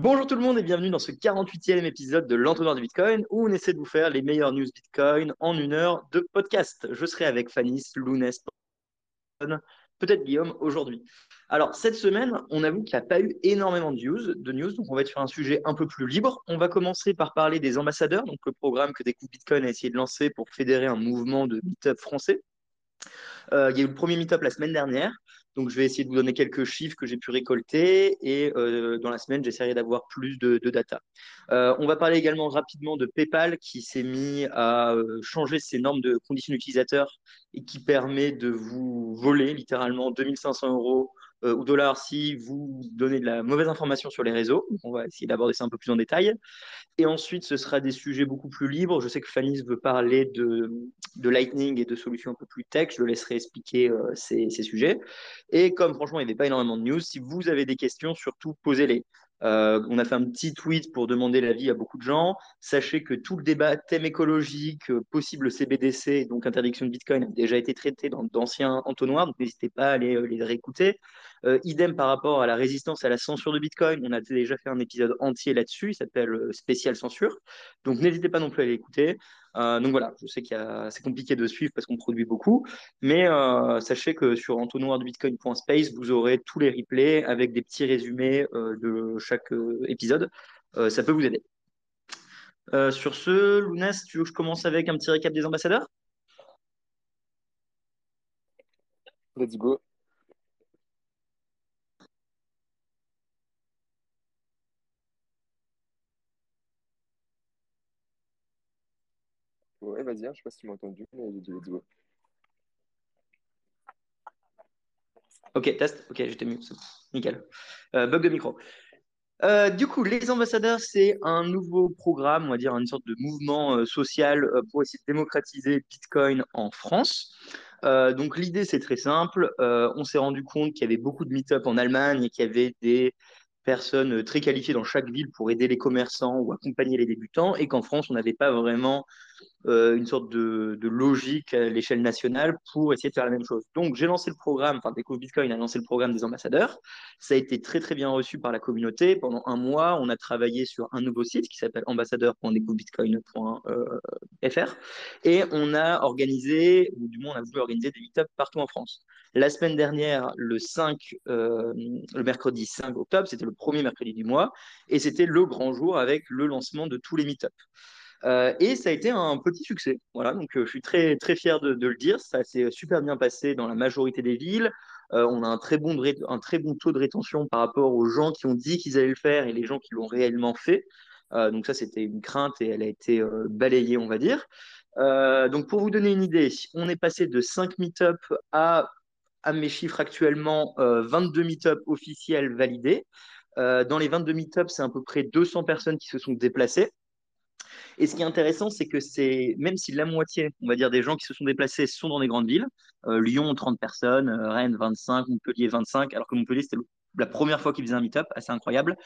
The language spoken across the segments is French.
Bonjour tout le monde et bienvenue dans ce 48e épisode de l'entonnoir du Bitcoin où on essaie de vous faire les meilleures news Bitcoin en une heure de podcast. Je serai avec Fanny, Lounès, peut-être Guillaume aujourd'hui. Alors cette semaine, on avoue qu'il n'y a pas eu énormément de news, de news, donc on va être sur un sujet un peu plus libre. On va commencer par parler des ambassadeurs, donc le programme que Découvre Bitcoin a essayé de lancer pour fédérer un mouvement de meetup français. Euh, il y a eu le premier meetup la semaine dernière. Donc, je vais essayer de vous donner quelques chiffres que j'ai pu récolter et euh, dans la semaine, j'essaierai d'avoir plus de, data. Euh, on va parler également rapidement de PayPal qui s'est mis à changer ses normes de conditions d'utilisateur et qui permet de vous voler littéralement 2500 euros ou dollars si vous donnez de la mauvaise information sur les réseaux. On va essayer d'aborder ça un peu plus en détail. Et ensuite, ce sera des sujets beaucoup plus libres. Je sais que Fanny veut parler de, Lightning et de solutions un peu plus tech. Je laisserai expliquer euh, ces, ces, sujets. Et comme franchement, il n'y avait pas énormément de news, si vous avez des questions, surtout posez-les. Euh, on a fait un petit tweet pour demander l'avis à beaucoup de gens. Sachez que tout le débat thème écologique, euh, possible CBDC, donc interdiction de Bitcoin, a déjà été traité dans d'anciens entonnoirs, donc n'hésitez pas à aller euh, les réécouter. idem par rapport à la résistance à la censure de Bitcoin, on a déjà fait un épisode entier là-dessus, il s'appelle Spécial Censure. Donc n'hésitez pas non plus à l'écouter. Euh, donc voilà, je sais que c'est compliqué de suivre parce qu'on produit beaucoup, mais euh, sachez que sur entonnoirdebitcoin.space, vous aurez tous les replays avec des petits résumés euh, de chaque épisode. ça peut vous aider. sur ce, Lounès, tu veux que je commence avec un petit récap des ambassadeurs? Let's go. Vas-y, hein, je sais pas si tu m'as entendu, mais let's go. Ok, test. Ok, j'étais mieux. Nickel. Euh, bug de micro. Euh, du coup, les ambassadeurs, c'est un nouveau programme, on va dire une sorte de mouvement euh, social pour essayer de démocratiser Bitcoin en France. donc l'idée, c'est très simple. on s'est rendu compte qu'il y avait beaucoup de meet-up en Allemagne et qu'il y avait des personnes très qualifiées dans chaque ville pour aider les commerçants ou accompagner les débutants et qu'en France, on n'avait pas vraiment euh, une sorte de, logique à l'échelle nationale pour essayer de faire la même chose. Donc, j'ai lancé le programme, enfin, Découvre Bitcoin a lancé le programme des ambassadeurs. Ça a été très, très bien reçu par la communauté. Pendant un mois, on a travaillé sur un nouveau site qui s'appelle ambassadeur.découvrebitcoin.fr et on a organisé, ou du moins, on a voulu organiser des meetups partout en France. La semaine dernière, le 5, euh, le mercredi 5 octobre, c'était le premier mercredi du mois et c'était le grand jour avec le lancement de tous les meetups. Euh, et ça a été un petit succès. Voilà, donc euh, je suis très très fier de, le dire. Ça s'est super bien passé dans la majorité des villes. Euh, on a un très bon un très bon taux de rétention par rapport aux gens qui ont dit qu'ils allaient le faire et les gens qui l'ont réellement fait. donc ça, c'était une crainte et elle a été balayée, on va dire. donc pour vous donner une idée, on est passé de 5 meet-up à, à mes chiffres actuellement, 22 meet-up officiels validés. dans les 22 meet-up, c'est à peu près 200 personnes qui se sont déplacées. Et ce qui est intéressant, c'est que c'est même si la moitié, on va dire, des gens qui se sont déplacés sont dans des grandes villes, euh, Lyon 30 personnes, euh, Rennes 25, Montpellier 25, alors que Montpellier c'était la première fois qu'ils faisaient un meet-up, assez incroyable.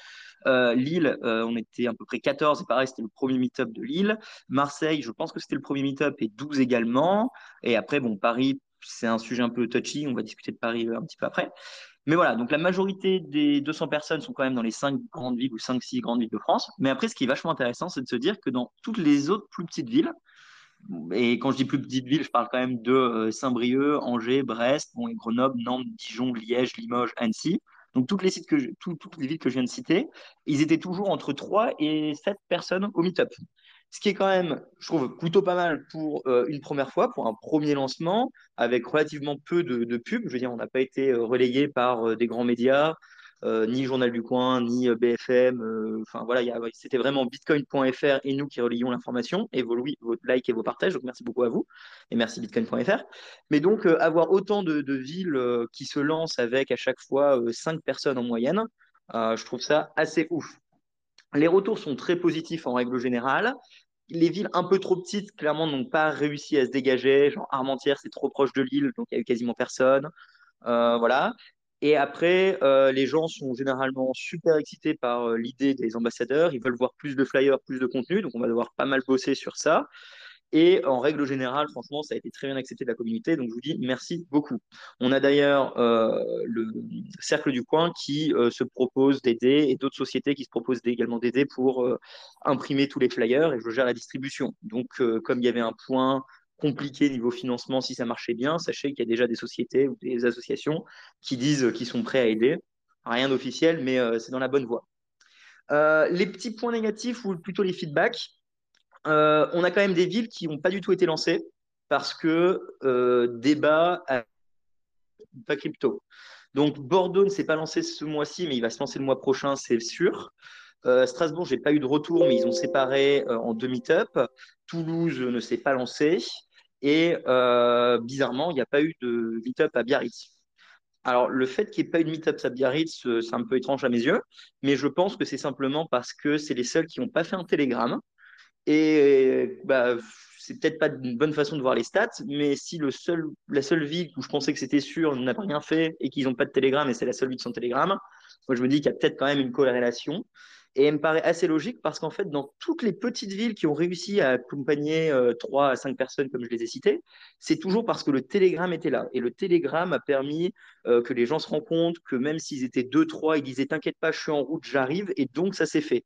Euh, Lille, on était à peu près 14, et pareil, c'était le premier meet-up de Lille. Marseille, je pense que c'était le premier meet-up et 12 également. Et après, bon, Paris, c'est un sujet un peu touchy, on va discuter de Paris un petit peu après. Mais voilà, donc la majorité des 200 personnes sont quand même dans les 5 grandes villes ou 5-6 grandes villes de France. Mais après, ce qui est vachement intéressant, c'est de se dire que dans toutes les autres plus petites villes, et quand je dis plus petites villes, je parle quand même de euh, Saint-Brieuc, Angers, Brest, Grenoble, Nantes, Dijon, Liège, Limoges, Annecy. Donc toutes les, toutes les villes que je viens de citer, ils étaient toujours entre 3 et 7 personnes au meet-up. Ce qui est quand même, je trouve, plutôt pas mal pour euh, une première fois, pour un premier lancement, avec relativement peu de, pubs. Je veux dire, on n'a pas été euh, relayé par euh, des grands médias, ni Journal du Coin, ni BFM. Enfin voilà, c'était vraiment bitcoin.fr et nous qui relions l'information, et vos, vos likes et vos partages. Donc merci beaucoup à vous, et merci bitcoin.fr. Mais donc, avoir autant de, de villes qui se lancent avec à chaque fois 5 personnes en moyenne, je trouve ça assez ouf. Les retours sont très positifs en règle générale. Les villes un peu trop petites, clairement, n'ont pas réussi à se dégager. Genre Armentières, c'est trop proche de l'île, donc il y a eu quasiment personne. Euh, voilà. Et après, euh, les gens sont généralement super excités par euh, l'idée des ambassadeurs. Ils veulent voir plus de flyers, plus de contenu. Donc, on va devoir pas mal bosser sur ça. Et en règle générale, franchement, ça a été très bien accepté de la communauté. Donc, je vous dis merci beaucoup. On a d'ailleurs euh, le Cercle du Coin qui euh, se propose d'aider et d'autres sociétés qui se proposent également d'aider pour euh, imprimer tous les flyers et je gère la distribution. Donc, comme il y avait un point compliqué niveau financement, si ça marchait bien, sachez qu'il y a déjà des sociétés ou des associations qui disent qu'ils sont prêts à aider. Rien d'officiel, mais c'est dans la bonne voie. les petits points négatifs ou plutôt les feedbacks, euh, on a quand même des villes qui n'ont pas du tout été lancées parce que euh, débat pas crypto. Donc Bordeaux ne s'est pas lancé ce mois-ci, mais il va se lancer le mois prochain, c'est sûr. Euh, Strasbourg, j'ai pas eu de retour, mais ils ont séparé en deux meet-up. Toulouse ne s'est pas lancé. Et bizarrement, il n'y a pas eu de meet-up à Biarritz. Alors, le fait qu'il n'y ait pas eu de meet-up à Biarritz, c'est un peu étrange à mes yeux, mais je pense que c'est simplement parce que c'est les seuls qui n'ont pas fait un télégramme. Et bah, c'est peut-être pas une bonne façon de voir les stats, mais si le seul, la seule ville où je pensais que c'était sûr n'a rien fait et qu'ils n'ont pas de télégramme et c'est la seule ville sans télégramme, moi je me dis qu'il y a peut-être quand même une corrélation. Et elle me paraît assez logique parce qu'en fait, dans toutes les petites villes qui ont réussi à accompagner euh, 3 à 5 personnes, comme je les ai citées, c'est toujours parce que le télégramme était là. Et le télégramme a permis euh, que les gens se rendent compte que même s'ils étaient 2-3, ils disaient T'inquiète pas, je suis en route, j'arrive. Et donc, ça s'est fait.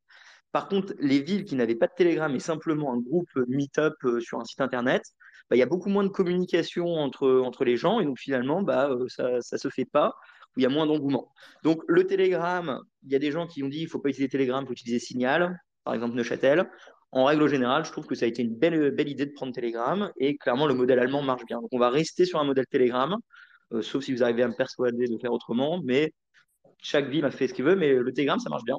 Par contre, les villes qui n'avaient pas de Telegram et simplement un groupe Meetup euh, sur un site internet, bah, il y a beaucoup moins de communication entre, les gens et donc finalement, bah, euh, ça ne se fait pas, il y a moins d'engouement. Donc le Telegram, il y a des gens qui ont dit il ne faut pas utiliser Telegram, il faut utiliser Signal, par exemple Neuchâtel. En règle générale, je trouve que ça a été une belle, belle idée de prendre Telegram et clairement le modèle allemand marche bien. Donc on va rester sur un modèle Telegram, euh, sauf si vous arrivez à me persuader de faire autrement, mais chaque ville a fait ce qu'il veut, mais le Telegram, ça marche bien.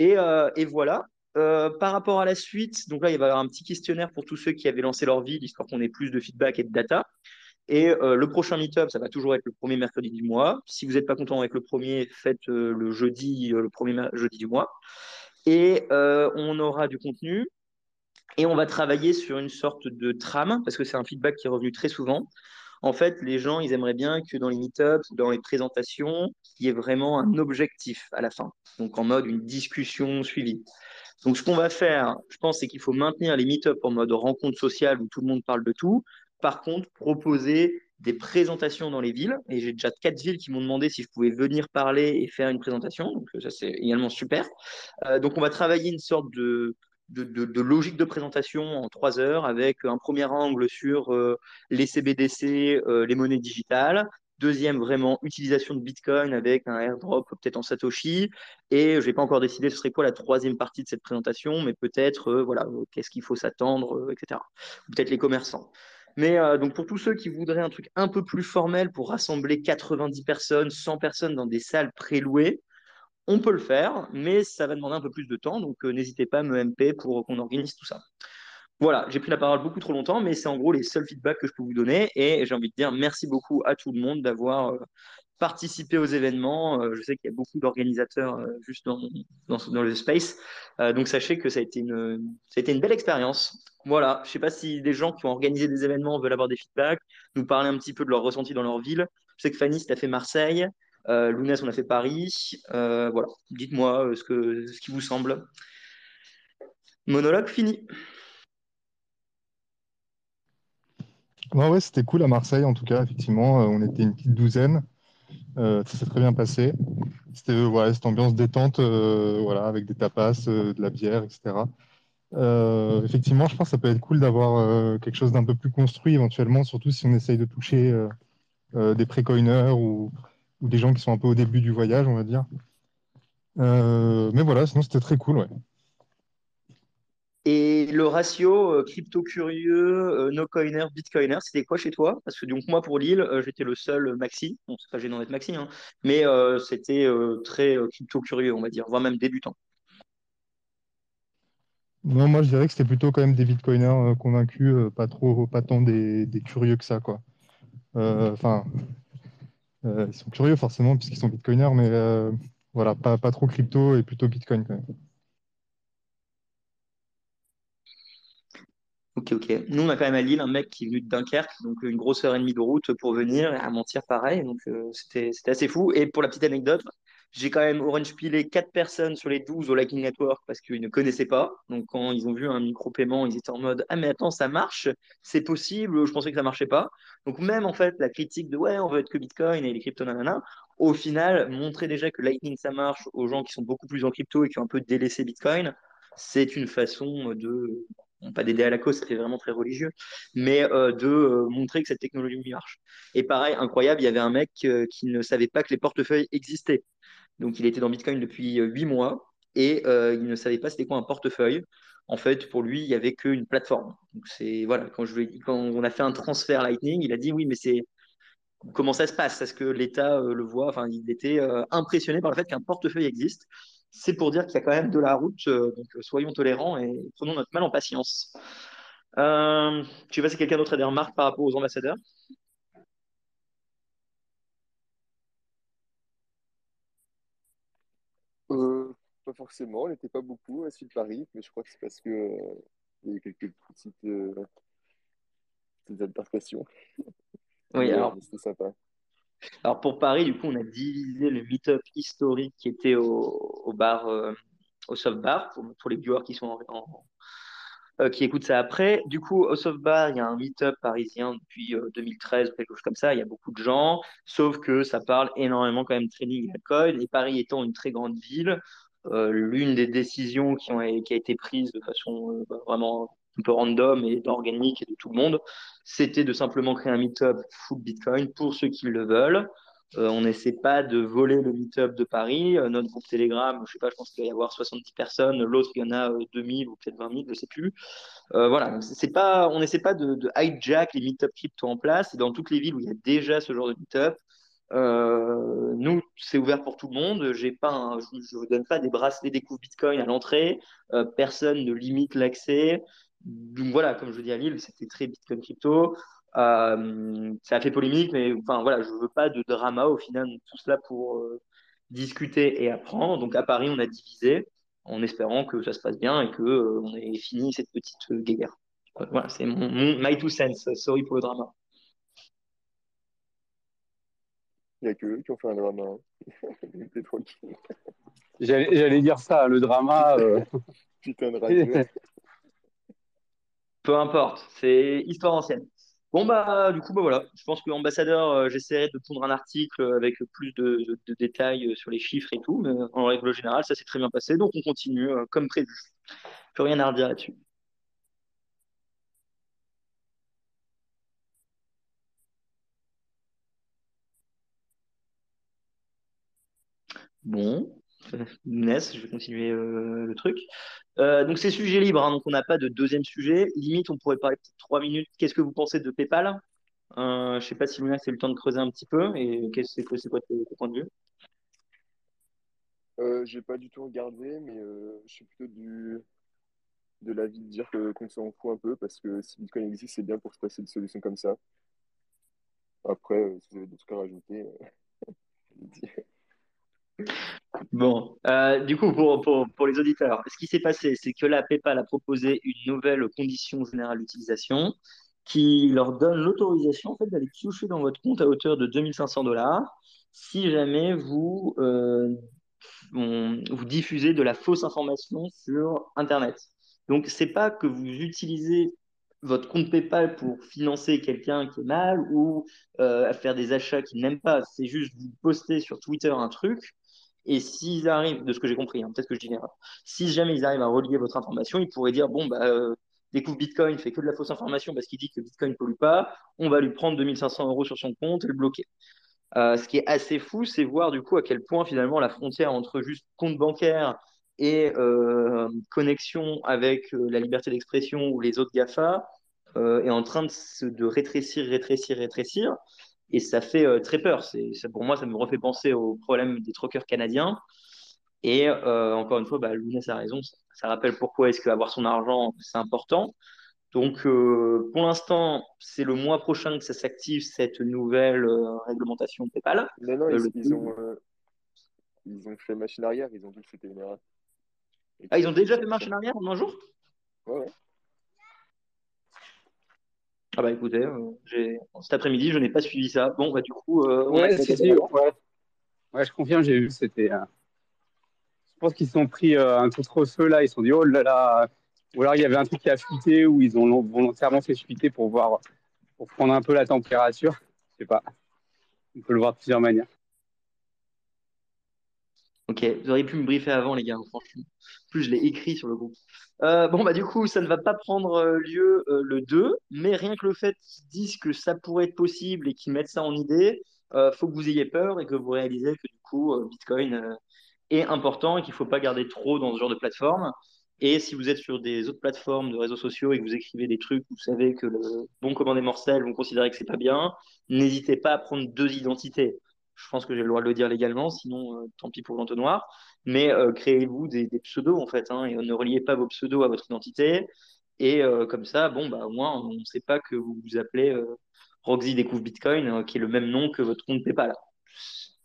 Euh, et, voilà. Euh, par rapport à la suite, donc là, il va y avoir un petit questionnaire pour tous ceux qui avaient lancé leur ville, histoire qu'on ait plus de feedback et de data. Et euh, le prochain meetup, ça va toujours être le premier mercredi du mois. Si vous n'êtes pas content avec le premier, faites le jeudi, le premier jeudi du mois. Et on aura du contenu. Et on va travailler sur une sorte de trame, parce que c'est un feedback qui est revenu très souvent. En fait, les gens, ils aimeraient bien que dans les meetups, dans les présentations, il y ait vraiment un objectif à la fin. Donc, en mode une discussion suivie. Donc, ce qu'on va faire, je pense, c'est qu'il faut maintenir les meetups en mode rencontre sociale où tout le monde parle de tout. Par contre, proposer des présentations dans les villes. Et j'ai déjà quatre villes qui m'ont demandé si je pouvais venir parler et faire une présentation. Donc, ça, c'est également super. Euh, donc, on va travailler une sorte de, de, logique de présentation en trois heures avec un premier angle sur euh, les CBDC, euh, les monnaies digitales. Deuxième, vraiment, utilisation de Bitcoin avec un airdrop peut-être en Satoshi. Et je n'ai pas encore décidé ce serait quoi la troisième partie de cette présentation, mais peut-être, euh, voilà, qu'est-ce qu'il faut s'attendre, etc. Peut-être les commerçants. Mais donc pour tous ceux qui voudraient un truc un peu plus formel pour rassembler 90 personnes, 100 personnes dans des salles prélouées, on peut le faire, mais ça va demander un peu plus de temps, donc euh, n'hésitez pas à me MP pour qu'on organise tout ça. Voilà, j'ai pris la parole beaucoup trop longtemps, mais c'est en gros les seuls feedbacks que je peux vous donner. Et j'ai envie de dire merci beaucoup à tout le monde d'avoir euh, participé aux événements. Euh, je sais qu'il y a beaucoup d'organisateurs juste dans, dans, le space. donc sachez que ça a été une, ça a été une belle expérience. Voilà, je ne sais pas si des gens qui ont organisé des événements veulent avoir des feedbacks, nous parler un petit peu de leur ressenti dans leur ville. Je sais que Fanny, tu as fait Marseille. Euh, Lounès, on a fait Paris. Euh, voilà, dites-moi euh, ce, que, ce qui vous semble. Monologue fini. ouais, c'était cool à Marseille, en tout cas, effectivement. on était une petite douzaine. ça s'est très bien passé. C'était voilà, cette ambiance détente, voilà, avec des tapas, de la bière, etc. effectivement, je pense que ça peut être cool d'avoir quelque chose d'un peu plus construit éventuellement, surtout si on essaye de toucher des pré-coiners ou, ou des gens qui sont un peu au début du voyage, on va dire. Euh, mais voilà, sinon c'était très cool, ouais. Et le ratio euh, crypto-curieux, euh, no-coiner, bitcoiner, c'était quoi chez toi? Parce que donc moi pour Lille, j'étais le seul maxi. Bon, c'est pas gênant d'être maxi, hein, mais c'était très crypto-curieux, on va dire, voire même débutant. Non, moi je dirais que c'était plutôt quand même des bitcoiners convaincus, pas trop, pas tant des, des, curieux que ça, quoi. Enfin, euh, ils sont curieux forcément puisqu'ils sont bitcoiners, mais euh, voilà, pas, pas trop crypto et plutôt bitcoin quand même. Ok, ok. Nous, on a quand même à Lille un mec qui est venu de Dunkerque, donc une grosse heure et demie de route pour venir à mentir pareil. Donc, euh, c'était, c'était assez fou. Et pour la petite anecdote, J'ai quand même orange pilé 4 personnes sur les 12 au Lightning Network parce qu'ils ne connaissaient pas. Donc, quand ils ont vu un micro-paiement, ils étaient en mode Ah, mais attends, ça marche, c'est possible, je pensais que ça marchait pas. Donc, même en fait, la critique de Ouais, on veut être que Bitcoin et les cryptos, nanana, au final, montrer déjà que Lightning ça marche aux gens qui sont beaucoup plus en crypto et qui ont un peu délaissé Bitcoin, c'est une façon de pas d'aider à la cause, c'était vraiment très religieux, mais euh, de euh, montrer que cette technologie marche. Et pareil, incroyable, il y avait un mec euh, qui ne savait pas que les portefeuilles existaient. Donc il était dans Bitcoin depuis huit mois et il ne savait pas c'était quoi un portefeuille. En fait, pour lui, il n'y avait qu'une plateforme. Donc c'est voilà, quand, quand on a fait un transfert Lightning, il a dit oui, mais c'est comment ça se passe? Est-ce que l'État le voit? Enfin, il était impressionné par le fait qu'un portefeuille existe c'est pour dire qu'il y a quand même de la route. Euh, donc euh, soyons tolérants et prenons notre mal en patience. Euh, tu sais pas si quelqu'un d'autre a des remarques par rapport aux ambassadeurs pas forcément, on n'était pas beaucoup à Sud Paris, mais je crois que c'est parce que il y a eu quelques petites, petites altercations. Oui, alors. C'était sympa. Alors pour Paris, du coup, on a divisé le meet-up historique qui était au, bar, euh, au soft bar, pour, les viewers qui sont euh, qui écoutent ça après. Du coup, au soft bar, il y a un meet-up parisien depuis 2013 euh, quelque chose comme ça. Il y a beaucoup de gens, sauf que ça parle énormément quand même trading et alcool. Et Paris étant une très grande ville, l'une des décisions qui, ont, a été prise de façon vraiment un peu random et organique et de tout le monde, c'était de simplement créer un meet-up full Bitcoin pour ceux qui le veulent. Euh, on n'essaie pas de voler le meet-up de Paris. Euh, notre groupe Telegram, je sais pas, je pense qu'il va y avoir 70 personnes. L'autre, il y en a 2000 euh, ou peut-être 20 000, je sais plus. voilà, c'est pas, on n'essaie pas de, de, hijack les meet-up crypto en place. Dans toutes les villes où il y a déjà ce genre de meet-up, nous, c'est ouvert pour tout le monde. J'ai pas je ne donne pas des bracelets découvre Bitcoin à l'entrée. personne ne limite l'accès donc voilà, comme je dis à Lille, c'était très Bitcoin crypto. Euh, ça a fait polémique, mais enfin voilà, je veux pas de drama au final, tout cela pour euh, discuter et apprendre. Donc à Paris, on a divisé en espérant que ça se passe bien et que euh, on ait fini cette petite guerre. Voilà, c'est mon, my two cents. Sorry pour le drama. Il n'y a que eux qui ont fait un drama. J'allais dire ça, le drama. Putain de radio. Peu importe, c'est histoire ancienne. Bon, bah, du coup, bah, voilà. Je pense que l'ambassadeur, euh, j'essaierai de pondre un article avec plus de, détails sur les chiffres et tout, mais en règle générale, ça s'est très bien passé. Donc, on continue euh, comme prévu. Plus rien à redire là-dessus. Bon, Ness, je vais continuer euh, le truc. Euh, donc c'est sujet libre, hein, donc on n'a pas de deuxième sujet. Limite, on pourrait parler peut-être trois minutes. Qu'est-ce que vous pensez de PayPal? Euh, Je ne sais pas si Luna, c'est le temps de creuser un petit peu. Et qu'est-ce c'est quoi, ton point de vue? Euh, J'ai pas du tout regardé, mais je suis plutôt du de l'avis de dire qu'on s'en fout un peu parce que si Bitcoin existe, c'est bien pour se passer de solutions comme ça. Après, si vous avez des trucs à rajouter, Bon, euh, du coup, pour, pour, pour, les auditeurs, ce qui s'est passé, c'est que la PayPal a proposé une nouvelle condition générale d'utilisation qui leur donne l'autorisation en fait, d'aller piocher dans votre compte à hauteur de 2500 dollars si jamais vous, euh, vous diffusez de la fausse information sur Internet. Donc, c'est pas que vous utilisez votre compte PayPal pour financer quelqu'un qui est mal ou euh, faire des achats qu'il n'aime pas. C'est juste vous postez sur Twitter un truc et s'ils arrivent, de ce que j'ai compris, hein, peut-être que je dis l'erreur, si jamais ils arrivent à relier votre information, ils pourraient dire bon, bah, euh, découvre Bitcoin, fait que de la fausse information parce qu'il dit que Bitcoin ne pollue pas, on va lui prendre 2500 euros sur son compte et le bloquer. Euh, ce qui est assez fou, c'est voir du coup à quel point finalement la frontière entre juste compte bancaire et euh, connexion avec la liberté d'expression ou les autres GAFA est en train de, de rétrécir, rétrécir, rétrécir. Et ça fait euh, très peur. C'est, pour moi, ça me refait penser au problème des troqueurs canadiens. Et euh, encore une fois, bah, Lounès a raison. Ça, rappelle pourquoi est-ce qu'avoir son argent, c'est important. Donc, euh, pour l'instant, c'est le mois prochain que ça s'active, cette nouvelle réglementation PayPal. Non, non, ils, ont, ils ont fait machine arrière. Ils ont dit que c'était une erreur. Ah, ils ont déjà fait machine arrière en un jour? Ouais, ouais. Ah bah écoutez, euh, cet après-midi, je n'ai pas suivi ça. Bon, bah du coup. Euh, ouais, c'est ouais. Ouais, je confirme, j'ai vu, c'était. euh, Je pense qu'ils se sont pris euh, un contre-feu là, ils se sont dit oh là là. Ou alors il y avait un truc qui a fuité ou ils ont volontairement fait fuiter pour voir, pour prendre un peu la température. Je sais pas. On peut le voir de plusieurs manières. Ok, vous auriez pu me briefer avant, les gars, franchement. En plus, je l'ai écrit sur le groupe. Euh, bon, bah, du coup, ça ne va pas prendre euh, lieu euh, le 2, mais rien que le fait qu'ils disent que ça pourrait être possible et qu'ils mettent ça en idée, euh, faut que vous ayez peur et que vous réalisez que du coup, Bitcoin est important et qu'il ne faut pas garder trop dans ce genre de plateforme. Et si vous êtes sur des autres plateformes de réseaux sociaux et que vous écrivez des trucs, vous savez que le bon commandé morcel, vous considérez que c'est pas bien, n'hésitez pas à prendre deux identités. Je pense que j'ai le droit de le dire légalement, sinon euh, tant pis pour l'entonnoir. Mais euh, créez-vous des, pseudos en fait, hein, et ne reliez pas vos pseudos à votre identité. Et euh, comme ça, bon, bah, au moins, on ne sait pas que vous vous appelez Roxy découvre Bitcoin, euh, qui est le même nom que votre compte PayPal.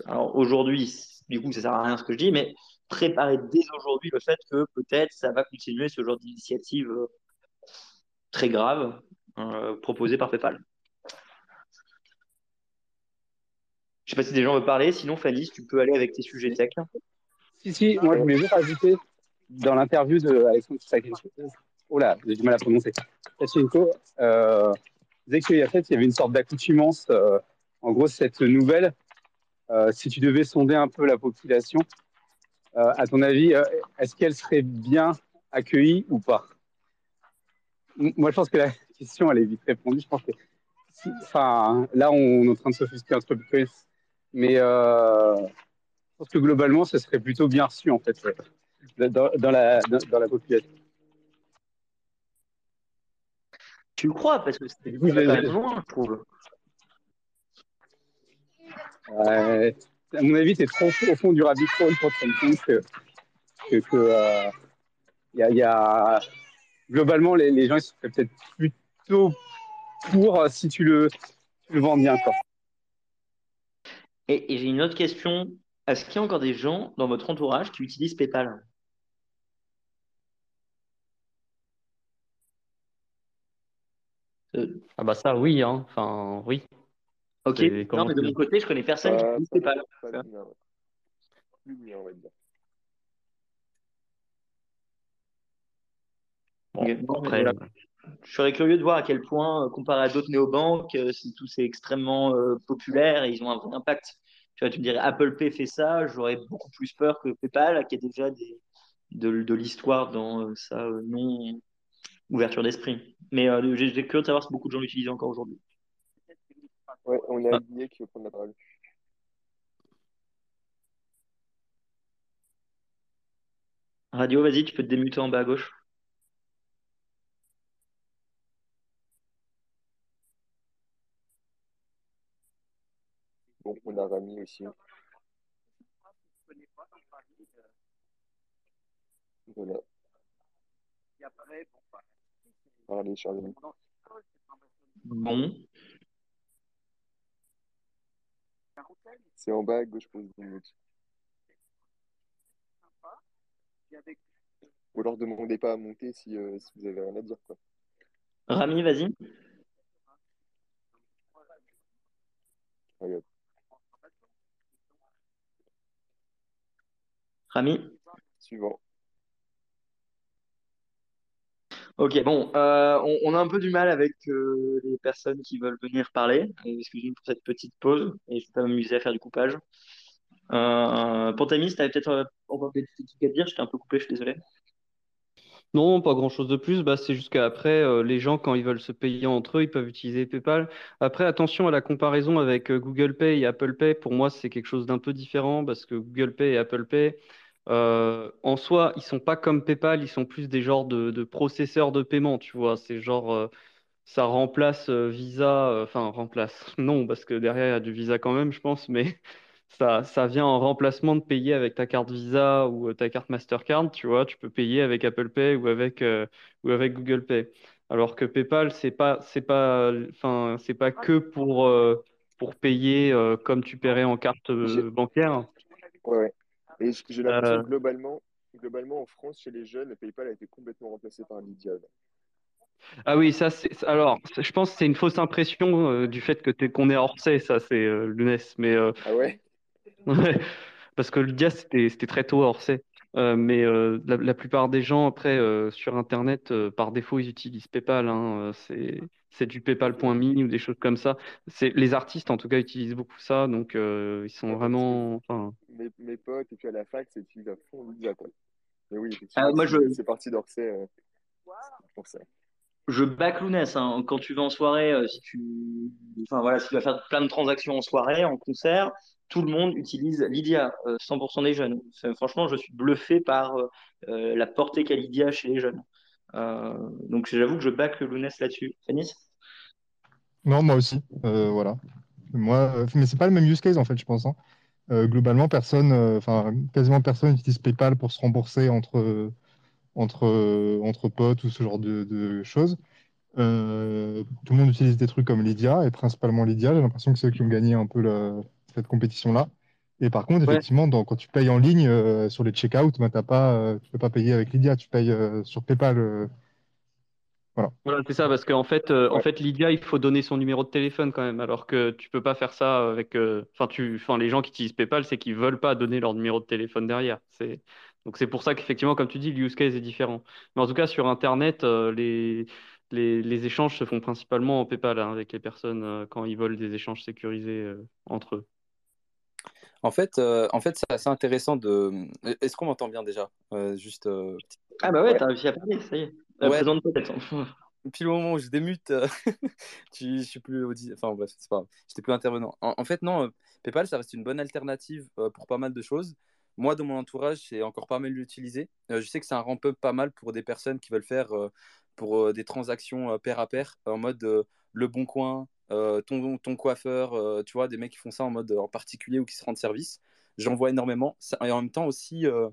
Alors aujourd'hui, du coup, ça sert à rien ce que je dis, mais préparez dès aujourd'hui le fait que peut-être ça va continuer ce genre d'initiative très grave proposée par PayPal. Je sais pas si des gens veulent parler, sinon Fanny, tu peux aller avec tes sujets tech. Si, si, moi je voulais juste rajouter dans l'interview de Alexandre oh là, j'ai du mal à prononcer, Sachenko, euh, disait qu'il y, a fait, il y avait une sorte d'accoutumance. euh, en gros, cette nouvelle, euh, si tu devais sonder un peu la population, euh, à ton avis, est-ce qu'elle serait bien accueillie ou pas? Moi, je pense que la question, elle est vite répondue. Je pense que, enfin, là, on est en train de s'offusquer entre Bitcoin, mais euh, je pense que globalement, ce serait plutôt bien reçu, en fait, euh, dans, dans la, dans, dans la population. Tu le crois, parce que c'est Du coup, ça je- trouve. Ouais, à mon avis, tu es trop au fond du rabbit hole pour te rendre compte que, que, que, euh, y a, y a... globalement, les, les gens ils seraient peut-être plutôt pour si tu le, tu le vends bien. Quoi. Et, et j'ai une autre question. Est-ce qu'il y a encore des gens dans votre entourage qui utilisent PayPal? Euh, Ah bah ça, oui, hein. Enfin, oui. ok. C'est Non, comment mais de mon côté, je connais personne qui Pas, utilise pas, PayPal. pas bien, ouais. Plus bien, on va dire. Bon, Ok. Non, mais après, voilà. Je serais curieux de voir à quel point, euh, comparé à d'autres néobanques, euh, si tout c'est extrêmement euh, populaire et ils ont un vrai impact. Tu vois, tu me dirais Apple Pay fait ça, j'aurais beaucoup plus peur que PayPal, qui a déjà des, de, de l'histoire dans euh, sa euh, non ouverture d'esprit. Mais euh, j'ai curieux de savoir si beaucoup de gens l'utilisent encore aujourd'hui. Ouais, on a qui veut prendre la parole. Radio, vas-y, tu peux te démuter en bas à gauche. Bon, on a Rami aussi. Voilà. Parlez, Charlie. Bon. C'est en bas à gauche pour 10 minutes. Ou alors demandez pas à monter si, euh, si vous avez rien à dire, quoi. Rami, vas-y. Regarde. Rami. Suivant. Ok, bon, euh, on, on a un peu du mal avec euh, les personnes qui veulent venir parler. Et Excusez-nous pour cette petite pause et je vais pas m'amuser à faire du coupage. Euh, Pantamis, tu avais peut-être euh, encore des trucs à dire, je t'ai un peu coupé, je suis désolé. non, pas grand-chose de plus. Bah, c'est juste qu'après, euh, les gens, quand ils veulent se payer entre eux, ils peuvent utiliser PayPal. Après, attention à la comparaison avec Google Pay et Apple Pay. Pour moi, c'est quelque chose d'un peu différent parce que Google Pay et Apple Pay, euh, en soi, ils sont pas comme PayPal, ils sont plus des genres de, de processeurs de paiement, tu vois. C'est genre, euh, ça remplace euh, Visa, enfin, remplace. Non, parce que derrière, il y a du Visa quand même, je pense, mais ça, ça vient en remplacement de payer avec ta carte Visa ou euh, ta carte Mastercard, tu vois. Tu peux payer avec Apple Pay ou avec, euh, ou avec Google Pay. Alors que PayPal, c'est pas, c'est pas, enfin, c'est pas que pour, euh, pour payer euh, comme tu paierais en carte J'ai- euh, bancaire. Ouais, ouais. Et j'ai l'impression Euh, que globalement, globalement, en France, chez les jeunes, PayPal a été complètement remplacé par Lydia. Ah oui, ça c'est alors je pense que c'est une fausse impression euh, du fait que qu'on est hors C, ça c'est euh, Lounès. Mais euh, Ah ouais? parce que Lydia, c'était très tôt à Orsay. Mais la, plupart des gens, après, sur Internet, par défaut, ils utilisent PayPal. Hein, c'est du PayPal.me ou des choses comme ça. Les artistes, en tout cas, utilisent beaucoup ça. Donc, ils sont vraiment. Mes, mes, potes, et puis à la fac, c'est utilisé à fond Lydia. Mais oui, ah, moi, je... c'est parti d'Orsay pour ça je back. Hein. Quand tu vas en soirée, si tu, enfin voilà, si tu vas faire plein de transactions en soirée, en concert, tout le monde utilise Lydia, 100% euh, des jeunes. Franchement, je suis bluffé par euh, euh, la portée qu'a Lydia chez les jeunes. Donc j'avoue que je back Lounès là-dessus. Fanny Non, moi aussi. voilà. Moi, mais c'est pas le même use case en fait, je pense. Hein. globalement, personne, enfin quasiment personne n'utilise PayPal pour se rembourser entre entre entre potes ou ce genre de, choses. tout le monde utilise des trucs comme Lydia et principalement Lydia. J'ai l'impression que c'est eux qui ont gagné un peu cette compétition-là. Et par contre, effectivement, quand tu payes en ligne euh, sur les checkouts, ben, pas, euh, tu ne peux pas payer avec Lydia, tu payes euh, sur PayPal. voilà. Voilà, c'est ça, parce qu'en fait, en fait, Lydia, il faut donner son numéro de téléphone quand même, alors que tu peux pas faire ça avec. Enfin, tu, enfin, les gens qui utilisent PayPal, c'est qu'ils veulent pas donner leur numéro de téléphone derrière. C'est donc c'est pour ça qu'effectivement, comme tu dis, le use case est différent. Mais en tout cas, sur Internet, les les, les, échanges se font principalement en PayPal hein, avec les personnes quand ils veulent des échanges sécurisés entre eux. En fait, euh, en fait c'est assez intéressant de. Est-ce qu'on m'entend bien déjà euh, Juste. Euh, ah bah ouais, t'as réussi à parler, ça y est. Ouais. Peut-être. Puis le moment où je démute, je suis plus audi... Enfin bref, c'est pas grave. J'étais plus intervenant. En, fait, non, PayPal, ça reste une bonne alternative pour pas mal de choses. Moi, dans mon entourage, c'est encore pas mal utilisé. je sais que c'est un ramp-up pas mal pour des personnes qui veulent faire pour des transactions pair à pair, en mode le bon coin, euh, ton, ton, coiffeur, euh, tu vois, des mecs qui font ça en mode en particulier ou qui se rendent service. J'en vois énormément. et en même temps aussi, euh,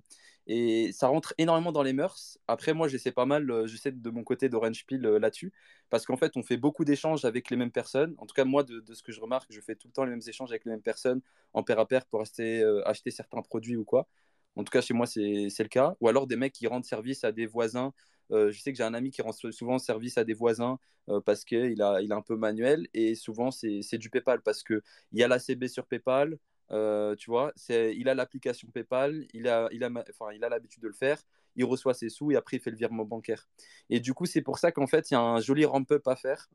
et ça rentre énormément dans les mœurs. Après, moi, j'essaie pas mal, j'essaie de mon côté d'Orange Peel là-dessus, parce qu'en fait, on fait beaucoup d'échanges avec les mêmes personnes. En tout cas, moi, de, ce que je remarque, je fais tout le temps les mêmes échanges avec les mêmes personnes en pair à pair pour acheter, acheter certains produits ou quoi. En tout cas, chez moi, c'est le cas. Ou alors des mecs qui rendent service à des voisins euh, je sais que j'ai un ami qui rend souvent service à des voisins euh, parce qu'il a, il a un peu manuel et souvent c'est du PayPal parce qu'il y a la CB sur PayPal, euh, tu vois, il a l'application PayPal, il a, il a, enfin, il a l'habitude de le faire, il reçoit ses sous et après il fait le virement bancaire. Et du coup, c'est pour ça qu'en fait, il y a un joli ramp-up à faire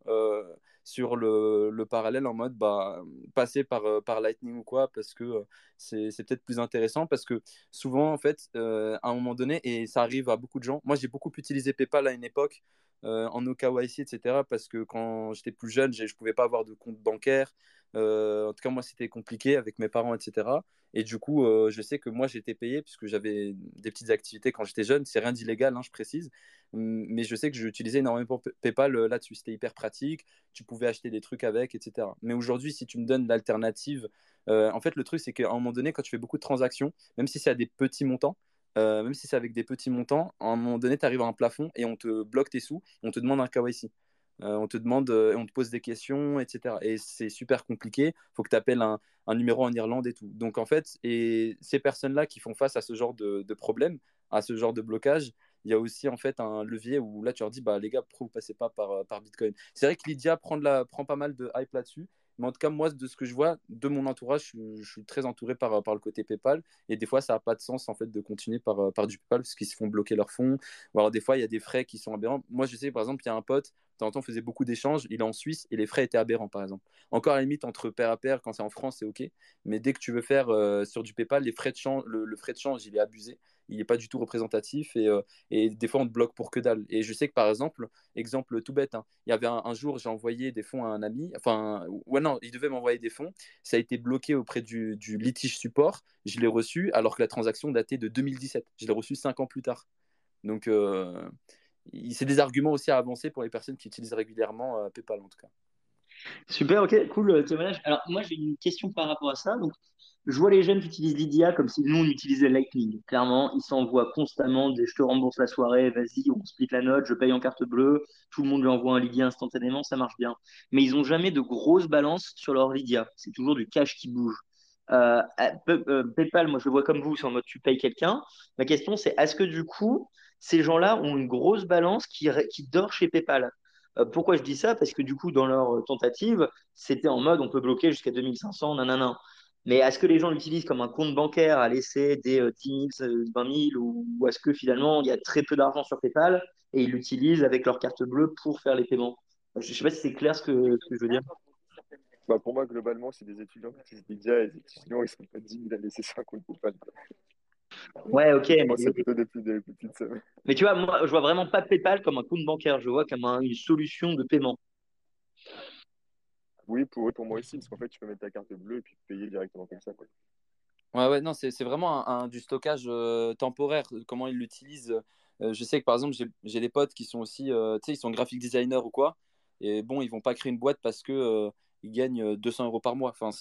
sur le, le, parallèle en mode bah, passer par, par Lightning ou quoi, parce que c'est peut-être plus intéressant, parce que souvent, en fait, à un moment donné, et ça arrive à beaucoup de gens, moi j'ai beaucoup utilisé PayPal à une époque, en OKYC, etc., parce que quand j'étais plus jeune, je ne pouvais pas avoir de compte bancaire, euh, en tout cas, moi, c'était compliqué avec mes parents, etc. Et du coup, euh, je sais que moi, j'étais payé puisque j'avais des petites activités quand j'étais jeune. C'est rien d'illégal, hein, je précise. Mais je sais que j'utilisais énormément PayPal euh, là-dessus. C'était hyper pratique. Tu pouvais acheter des trucs avec, etc. Mais aujourd'hui, si tu me donnes l'alternative, en fait, le truc, c'est qu'à un moment donné, quand tu fais beaucoup de transactions, même si c'est à des petits montants, même si c'est avec des petits montants, à un moment donné, tu arrives à un plafond et on te bloque tes sous, on te demande un KYC. Euh, on te demande, euh, on te pose des questions, etc. Et c'est super compliqué. Il faut que tu appelles un, numéro en Irlande et tout. Donc en fait, et ces personnes-là qui font face à ce genre de, de problème, à ce genre de blocage, il y a aussi en fait un levier où là tu leur dis bah les gars pourquoi vous passez pas par, euh, Bitcoin? C'est vrai que Lydia prend, prend pas mal de hype là-dessus mais en tout cas, moi, de ce que je vois de mon entourage, je, suis très entouré par, par le côté PayPal. Et des fois, ça n'a pas de sens en fait de continuer par, par du PayPal parce qu'ils se font bloquer leurs fonds. Ou alors, des fois, il y a des frais qui sont aberrants. Moi, je sais, par exemple, il y a un pote, de temps en temps, faisait beaucoup d'échanges. Il est en Suisse et les frais étaient aberrants, par exemple. Encore à la limite, entre pair à pair, quand c'est en France, c'est OK. Mais dès que tu veux faire euh, sur du PayPal, les frais de change, le, frais de change, il est abusé il n'est pas du tout représentatif et, euh, et, des fois on te bloque pour que dalle. Et je sais que par exemple, exemple tout bête, hein, il y avait un, jour j'ai envoyé des fonds à un ami, enfin, ouais, non, il devait m'envoyer des fonds, ça a été bloqué auprès du, du litige support, je l'ai reçu alors que la transaction datait de 2017, je l'ai reçu cinq ans plus tard. Donc, euh, c'est des arguments aussi à avancer pour les personnes qui utilisent régulièrement euh, PayPal en tout cas. Super, ok, cool témoignage. Alors moi j'ai une question par rapport à ça. Donc je vois les jeunes qui utilisent Lydia comme si nous on utilisait Lightning. Clairement, ils s'envoient constamment des je te rembourse la soirée, vas-y, on split la note, je paye en carte bleue, tout le monde lui envoie un Lydia instantanément, ça marche bien. Mais ils n'ont jamais de grosses balances sur leur Lydia. C'est toujours du cash qui bouge. Euh, euh, PayPal, moi je le vois comme vous, c'est en mode tu payes quelqu'un. Ma question c'est est-ce que du coup ces gens-là ont une grosse balance qui, qui dort chez PayPal? Euh, pourquoi je dis ça? Parce que du coup, dans leur tentative, c'était en mode on peut bloquer jusqu'à 2500, nanana. Mais est-ce que les gens l'utilisent comme un compte bancaire à laisser des 10 000, 20 000 ou, ou est-ce que finalement il y a très peu d'argent sur PayPal et ils l'utilisent avec leur carte bleue pour faire les paiements? Je ne sais pas si c'est clair ce que, ce que je veux dire. Bah, pour moi, globalement, c'est des étudiants qui utilisent Lydia et les étudiants, ils sont pas 10 000 à laisser ça un compte PayPal. Ouais, ok. Moi, Mais, c'est plutôt des, mais tu vois, moi, je vois vraiment pas PayPal comme un compte bancaire. Je vois comme un- une solution de paiement. Oui, pour pour moi aussi, parce qu'en fait, tu peux mettre ta carte bleue et puis payer directement comme ça. Quoi. Ouais, ouais, non, c'est vraiment un, du stockage euh, temporaire. Comment ils l'utilisent. Euh, je sais que par exemple, j'ai des potes qui sont aussi, euh, tu sais, ils sont graphic designers ou quoi. Et bon, ils vont pas créer une boîte parce que euh, ils gagnent euh, 200 euros par mois. Enfin,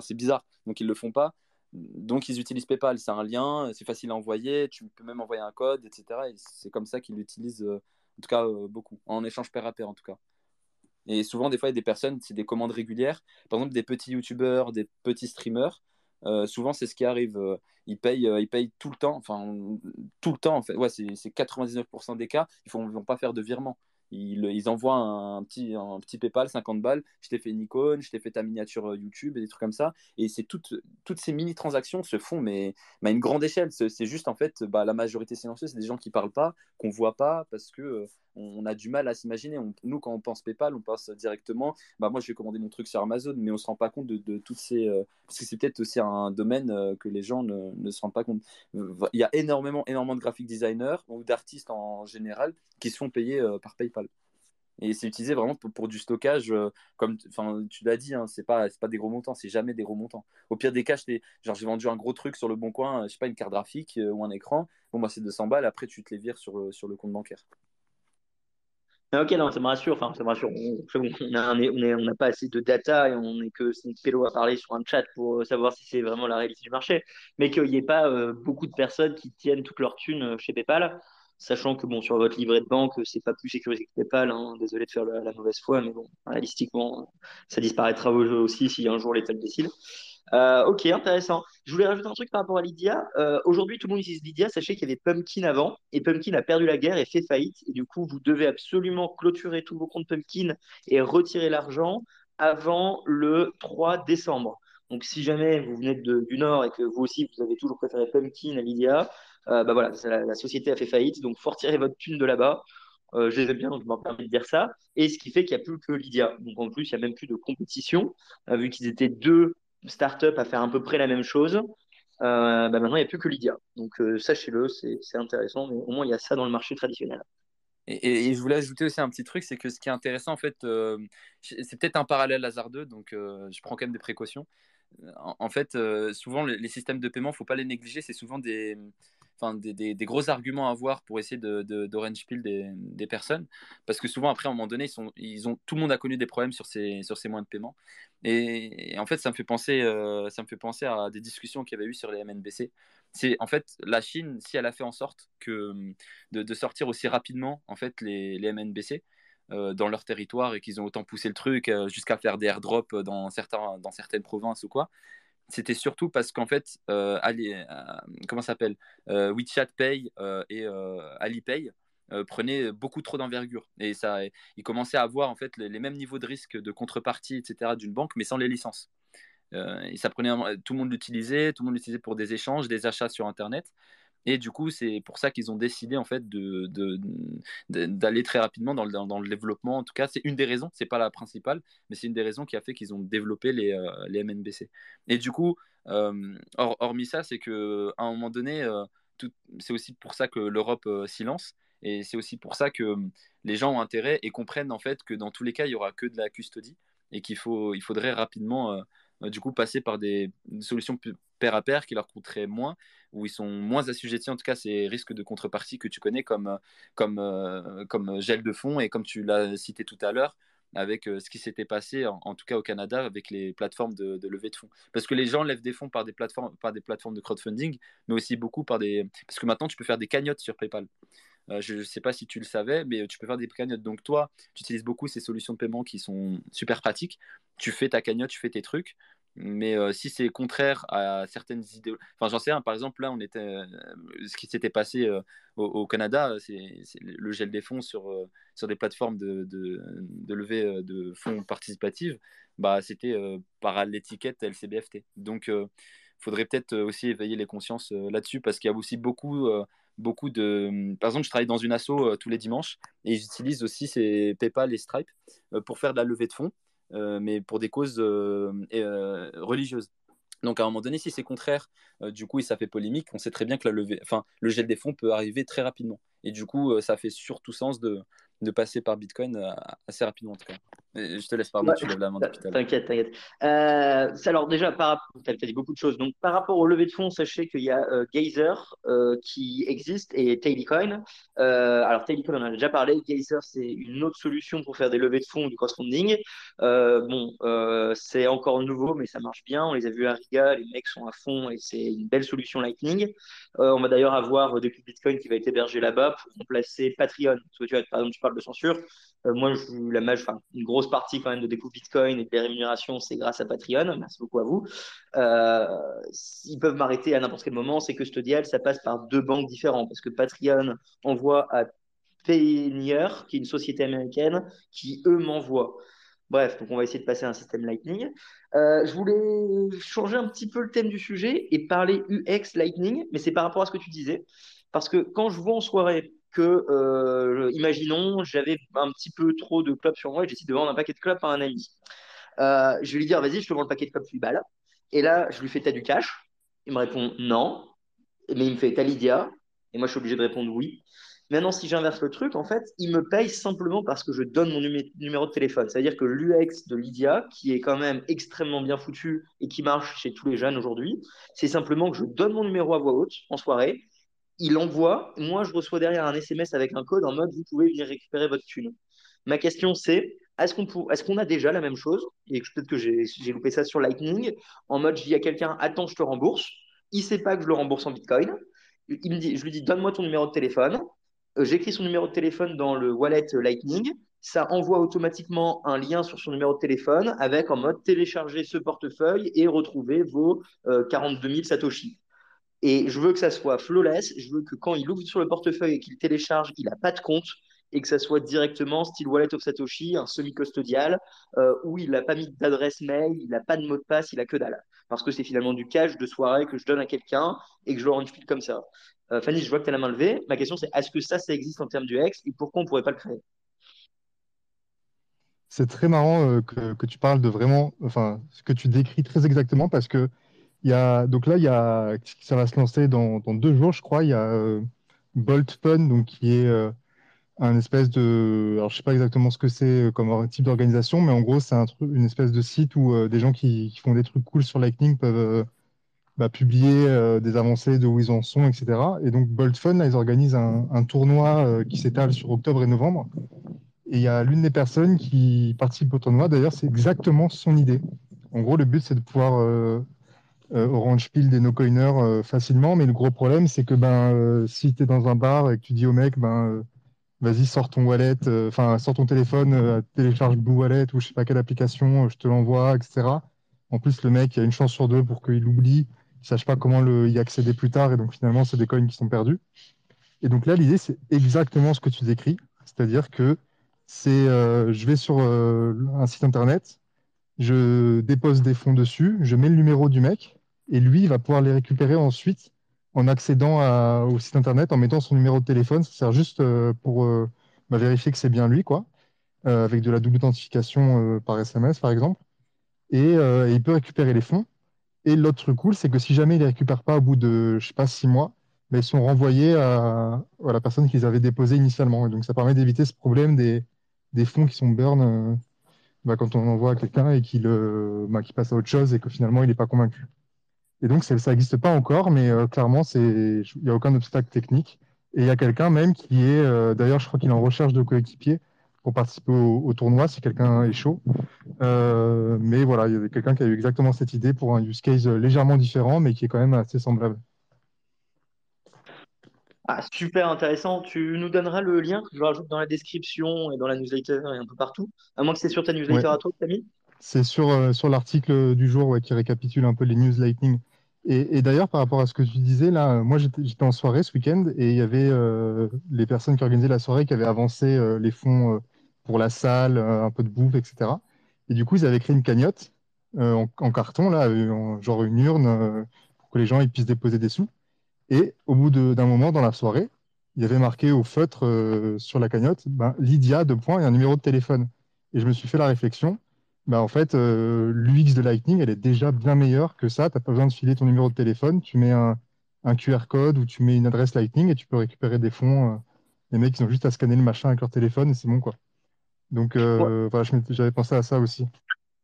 c'est bizarre. Donc, ils le font pas. Donc, ils utilisent PayPal. C'est un lien, c'est facile à envoyer. Tu peux même envoyer un code, etc. Et c'est comme ça qu'ils l'utilisent, euh, en tout cas, euh, beaucoup. En échange pair à pair, en tout cas. Et souvent, des fois, il y a des personnes, c'est des commandes régulières. Par exemple, des petits youtubeurs, des petits streamers. euh, souvent, c'est ce qui arrive. euh, ils, payent, euh, ils payent tout le temps. Enfin, tout le temps, en fait. Ouais, c'est c'est 99% des cas. Ils ne vont pas faire de virement. Ils, envoient un petit, un petit PayPal, 50 balles. Je t'ai fait une icône, je t'ai fait ta miniature YouTube et des trucs comme ça. Et c'est toutes, toutes ces mini-transactions se font, mais, mais à une grande échelle. C'est juste, en fait, bah, la majorité silencieuse, c'est des gens qui parlent pas, qu'on voit pas, parce que on a du mal à s'imaginer. Nous, quand on pense PayPal, on pense directement, bah, moi, je vais commander mon truc sur Amazon, mais on se rend pas compte de, toutes ces. euh, parce que c'est peut-être aussi un domaine euh, que les gens ne, ne se rendent pas compte. Il y a énormément, énormément de graphic designers ou d'artistes en général qui se font payer euh, par PayPal. Et c'est utilisé vraiment pour, du stockage, comme tu l'as dit, hein, c'est pas, pas des gros montants, c'est jamais des gros montants. Au pire des cas, genre j'ai vendu un gros truc sur le bon coin, euh, je sais pas, une carte graphique ou un écran. Bon, moi, c'est 200 balles, après, tu te les vires sur le compte bancaire. Ah, ok, non, ça me rassure. Enfin, ça me rassure. On n'a pas assez de data et on est que c'est pélo à parler sur un chat pour euh, savoir si c'est vraiment la réalité du marché. Mais qu'il n'y ait pas euh, beaucoup de personnes qui tiennent toute leur thune euh, chez PayPal, sachant que bon, sur votre livret de banque, c'est pas plus sécurisé que PayPal. hein. Désolé de faire la, la mauvaise foi, mais bon, réalistiquement, ça disparaîtra aussi si un jour l'État le décide. Euh, ok, intéressant. Je voulais rajouter un truc par rapport à Lydia. Euh, aujourd'hui, tout le monde utilise Lydia. Sachez qu'il y avait Pumpkin avant, et Pumpkin a perdu la guerre et fait faillite. Et du coup, vous devez absolument clôturer tous vos comptes Pumpkin et retirer l'argent avant le 3 décembre. Donc, si jamais vous venez de- du Nord et que vous aussi, vous avez toujours préféré Pumpkin à Lydia, euh, bah voilà, la, société a fait faillite. Donc, faut votre thune de là-bas. Je les aime bien, donc je m'en permets de dire ça. Et ce qui fait qu'il n'y a plus que Lydia. Donc, en plus, il n'y a même plus de compétition, vu qu'ils étaient deux startup à faire à peu près la même chose. Euh, bah maintenant, il n'y a plus que Lydia. Donc, euh, sachez-le, c'est intéressant, mais au moins, il y a ça dans le marché traditionnel. Et, je voulais ajouter aussi un petit truc, c'est que ce qui est intéressant, en fait, euh, c'est peut-être un parallèle hasardeux, donc je prends quand même des précautions. En, fait, souvent, les, systèmes de paiement, faut pas les négliger, c'est souvent des, enfin, des, gros arguments à avoir pour essayer de, de, d'orange pill des, personnes, parce que souvent, après, à un moment donné, ils ont, tout le monde a connu des problèmes sur ces, moyens de paiement. Et, en fait, ça me fait penser, euh, ça me fait penser à des discussions qu'il y avait eu sur les MNBC. C'est en fait la Chine, si elle a fait en sorte de, sortir aussi rapidement en fait les, MNBC euh, dans leur territoire et qu'ils ont autant poussé le truc euh, jusqu'à faire des airdrops dans, dans certaines provinces ou quoi, c'était surtout parce qu'en fait, euh, Ali- euh, comment s'appelle Euh, WeChat Pay euh, et Alipay prenaient beaucoup trop d'envergure et ça, ils commençaient à avoir en fait les, les mêmes niveaux de risque de contrepartie, etc. d'une banque, mais sans les licences. Et ça prenait, tout le monde l'utilisait, tout le monde l'utilisait pour des échanges, des achats sur Internet. Et du coup, c'est pour ça qu'ils ont décidé en fait de, d'aller très rapidement dans le, dans, le développement. En tout cas, c'est une des raisons, c'est pas la principale, mais c'est une des raisons qui a fait qu'ils ont développé les, euh, les MNBC. Et du coup, euh, hor- hormis ça, c'est que à un moment donné, euh, c'est aussi pour ça que l'Europe s'y lance. Et c'est aussi pour ça que les gens ont intérêt et comprennent en fait que dans tous les cas, il y aura que de la custody et qu'il il faudrait rapidement du coup passer par des solutions pair à pair qui leur coûteraient moins, où ils sont moins assujettis en tout cas ces risques de contrepartie que tu connais comme, euh, comme, euh, comme gel de fonds et comme tu l'as cité tout à l'heure avec euh, ce qui s'était passé en, tout cas au Canada avec les plateformes de, de levée de fonds. Parce que les gens lèvent des fonds par des plateformes, par des plateformes de crowdfunding, mais aussi beaucoup par des... Parce que maintenant, tu peux faire des cagnottes sur PayPal. Euh, je ne sais pas si tu le savais, mais tu peux faire des cagnottes. Donc toi, tu utilises beaucoup ces solutions de paiement qui sont super pratiques. Tu fais ta cagnotte, tu fais tes trucs. Mais euh, si c'est contraire à certaines idées, enfin j'en sais un, par exemple là on était, euh, ce qui s'était passé euh, au, Canada, c'est le gel des fonds sur, sur des plateformes de, de, levée de fonds participatifs, bah, c'était par l'étiquette LCBFT. Donc il faudrait peut-être aussi éveiller les consciences là-dessus parce qu'il y a aussi beaucoup beaucoup de. Par exemple, je travaille dans une asso tous les dimanches et j'utilise aussi ces PayPal et Stripe pour faire de la levée de fonds. Euh, mais pour des causes euh, euh, religieuses. Donc à un moment donné, si c'est contraire, du coup, et ça fait polémique, on sait très bien que la levée, enfin, le gel des fonds peut arriver très rapidement. Et du coup, ça fait surtout sens de, de passer par Bitcoin assez rapidement en tout cas. Je te laisse parler, tu lèves la main depuis T'inquiète, t'inquiète. Euh, alors déjà, par, tu as dit beaucoup de choses. Donc par rapport au levée de fonds, sachez qu'il y a euh, Gazer euh, qui existe et Tailycoin. Euh, alors Tailycoin, on en a déjà parlé. Gazer, c'est une autre solution pour faire des levées de fonds du crowdfunding. bon, c'est encore nouveau, mais ça marche bien. On les a vus à Riga, les mecs sont à fond et c'est une belle solution Lightning. on va d'ailleurs avoir depuis Bitcoin qui va être hébergé là-bas pour remplacer Patreon. Parce que tu vois, par exemple, tu parles de censure. moi, je, la enfin, une grosse partie quand même de découvre Bitcoin et des rémunérations, c'est grâce à Patreon. Merci beaucoup à vous. Euh, ils peuvent m'arrêter à n'importe quel moment. C'est que Stodial, ça passe par deux banques différentes parce que Patreon envoie à Payoneer, qui est une société américaine, qui eux m'envoient. Bref, donc on va essayer de passer à un système Lightning. Euh, je voulais changer un petit peu le thème du sujet et parler UX Lightning, mais c'est par rapport à ce que tu disais. Parce que quand je vois en soirée euh, imaginons, j'avais un petit peu trop de clubs sur moi et j'essaie de vendre un paquet de clubs à un ami. Euh, je vais lui dire, vas-y, je te vends le paquet de clubs 8 balles. Et là, je lui fais, t'as du cash? Il me répond non. Mais il me fait, t'as Lydia? Et moi, je suis obligé de répondre oui. Maintenant, si j'inverse le truc, en fait, il me paye simplement parce que je donne mon numéro de téléphone. C'est-à-dire que l'UX de Lydia, qui est quand même extrêmement bien foutu et qui marche chez tous les jeunes aujourd'hui, c'est simplement que je donne mon numéro à voix haute en soirée il envoie, moi je reçois derrière un SMS avec un code en mode vous pouvez venir récupérer votre thune. Ma question c'est est-ce qu'on est qu'on a déjà la même chose? Et peut-être que j'ai loupé ça sur Lightning, en mode je dis à quelqu'un attends, je te rembourse. Il sait pas que je le rembourse en Bitcoin. Il me dit, je lui dis donne-moi ton numéro de téléphone. Euh, j'écris son numéro de téléphone dans le wallet Lightning. Ça envoie automatiquement un lien sur son numéro de téléphone avec en mode télécharger ce portefeuille et retrouver vos 42 euh, 000 Satoshi. Et je veux que ça soit flawless. Je veux que quand il ouvre sur le portefeuille et qu'il télécharge, il n'a pas de compte et que ça soit directement style Wallet of Satoshi, un semi-custodial, euh, où il n'a pas mis d'adresse mail, il n'a pas de mot de passe, il a que dalle. Parce que c'est finalement du cash de soirée que je donne à quelqu'un et que je le rends file comme ça. Euh, Fanny, je vois que tu as la main levée. Ma question, c'est est-ce que ça, ça existe en termes du X et pourquoi on ne pourrait pas le créer? C'est très marrant euh, que, que, tu parles de vraiment, enfin, ce que tu décris très exactement parce que donc là, ça va se lancer dans, deux jours, je crois. Il y a euh, Bolt Fun, donc qui est euh, un espèce de, alors je sais pas exactement ce que c'est euh, comme type d'organisation, mais en gros, c'est un une espèce de site où des gens qui, font des trucs cool sur Lightning peuvent bah, publier des avancées de où ils en sont, etc. Et donc Bolt Fun, là, ils organisent un, tournoi qui s'étale sur octobre et novembre. Et il y a l'une des personnes qui participe au tournoi, d'ailleurs, c'est exactement son idée. En gros, le but, c'est de pouvoir euh, Orange Peel des no-coiners euh, facilement, mais le gros problème, c'est que ben, euh, si tu es dans un bar et que tu dis au mec, ben, vas-y, sors ton wallet, enfin, sors ton téléphone, télécharge Blue Wallet ou je sais pas quelle application, je te l'envoie, etc. En plus, le mec, il y a une chance sur deux pour qu'il oublie, il sache pas comment le, y accéder plus tard, et donc finalement, c'est des coins qui sont perdus. Et donc là, l'idée, c'est exactement ce que tu décris, c'est-à-dire que c'est, je vais sur un site internet, je dépose des fonds dessus, je mets le numéro du mec, et lui, il va pouvoir les récupérer ensuite en accédant au site internet, en mettant son numéro de téléphone. Ça sert juste euh, pour euh, bah, vérifier que c'est bien lui, quoi, euh, avec de la double authentification par SMS, par exemple. Et, il peut récupérer les fonds. Et l'autre truc cool, c'est que si jamais il les récupère pas au bout de, je sais pas, six mois, bah, ils sont renvoyés à, la personne qu'ils avaient déposé initialement. Et donc, ça permet d'éviter ce problème des, fonds qui sont burn bah, quand on envoie à quelqu'un et qu'il passe à autre chose et que finalement, il n'est pas convaincu. Et donc, ça n'existe pas encore, mais euh, clairement, il n'y a aucun obstacle technique. Et il y a quelqu'un même qui est, euh, d'ailleurs, je crois qu'il est en recherche de coéquipiers pour participer au, tournoi si quelqu'un est chaud. Euh, mais voilà, il y a quelqu'un qui a eu exactement cette idée pour un use case légèrement différent, mais qui est quand même assez semblable. Ah, super intéressant. Tu nous donneras le lien que je rajoute dans la description et dans la newsletter et un peu partout. À moins que c'est sur ta newsletter à toi, Camille? C'est sur, euh, sur l'article du jour qui récapitule un peu les news Lightning. Et, d'ailleurs, par rapport à ce que tu disais, là, moi j'étais en soirée ce week-end et il y avait euh, les personnes qui organisaient la soirée qui avaient avancé euh, les fonds euh, pour la salle, euh, un peu de bouffe, etc. Et du coup, ils avaient créé une cagnotte euh, en, carton, là, euh, en- genre une urne, euh, pour que les gens puissent déposer des sous. Et au bout d'un moment dans la soirée, il y avait marqué au feutre euh, sur la cagnotte, ben, Lydia, deux points, et un numéro de téléphone. Et je me suis fait la réflexion, ben, en fait, euh, l'UX de Lightning, elle est déjà bien meilleure que ça. Tu n'as pas besoin de filer ton numéro de téléphone, tu mets un, un QR code ou tu mets une adresse Lightning et tu peux récupérer des fonds. euh. les mecs, ils ont juste à scanner le machin avec leur téléphone et c'est bon, quoi. Donc, euh, voilà, j'avais pensé à ça aussi.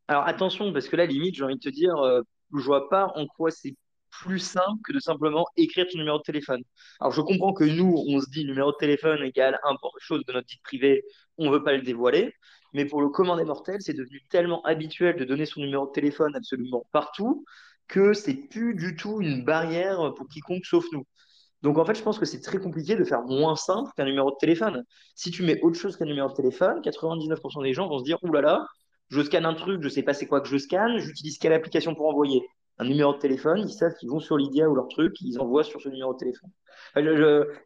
Alors attention, parce que là, limite, j'ai envie de te dire, euh, je vois pas en quoi c'est plus simple que de simplement écrire ton numéro de téléphone. Alors je comprends que nous, on se dit numéro de téléphone égale importe chose de notre vie privée, on veut pas le dévoiler, mais pour le commun des mortels, c'est devenu tellement habituel de donner son numéro de téléphone absolument partout que c'est plus du tout une barrière pour quiconque sauf nous. Donc en fait, je pense que c'est très compliqué de faire moins simple qu'un numéro de téléphone. Si tu mets autre chose qu'un numéro de téléphone, 99% des gens vont se dire, Ouh là là, je scanne un truc, je sais pas c'est quoi que je scanne, j'utilise quelle application pour envoyer? Un numéro de téléphone, ils savent qu'ils vont sur Lydia ou leur truc, ils envoient sur ce numéro de téléphone.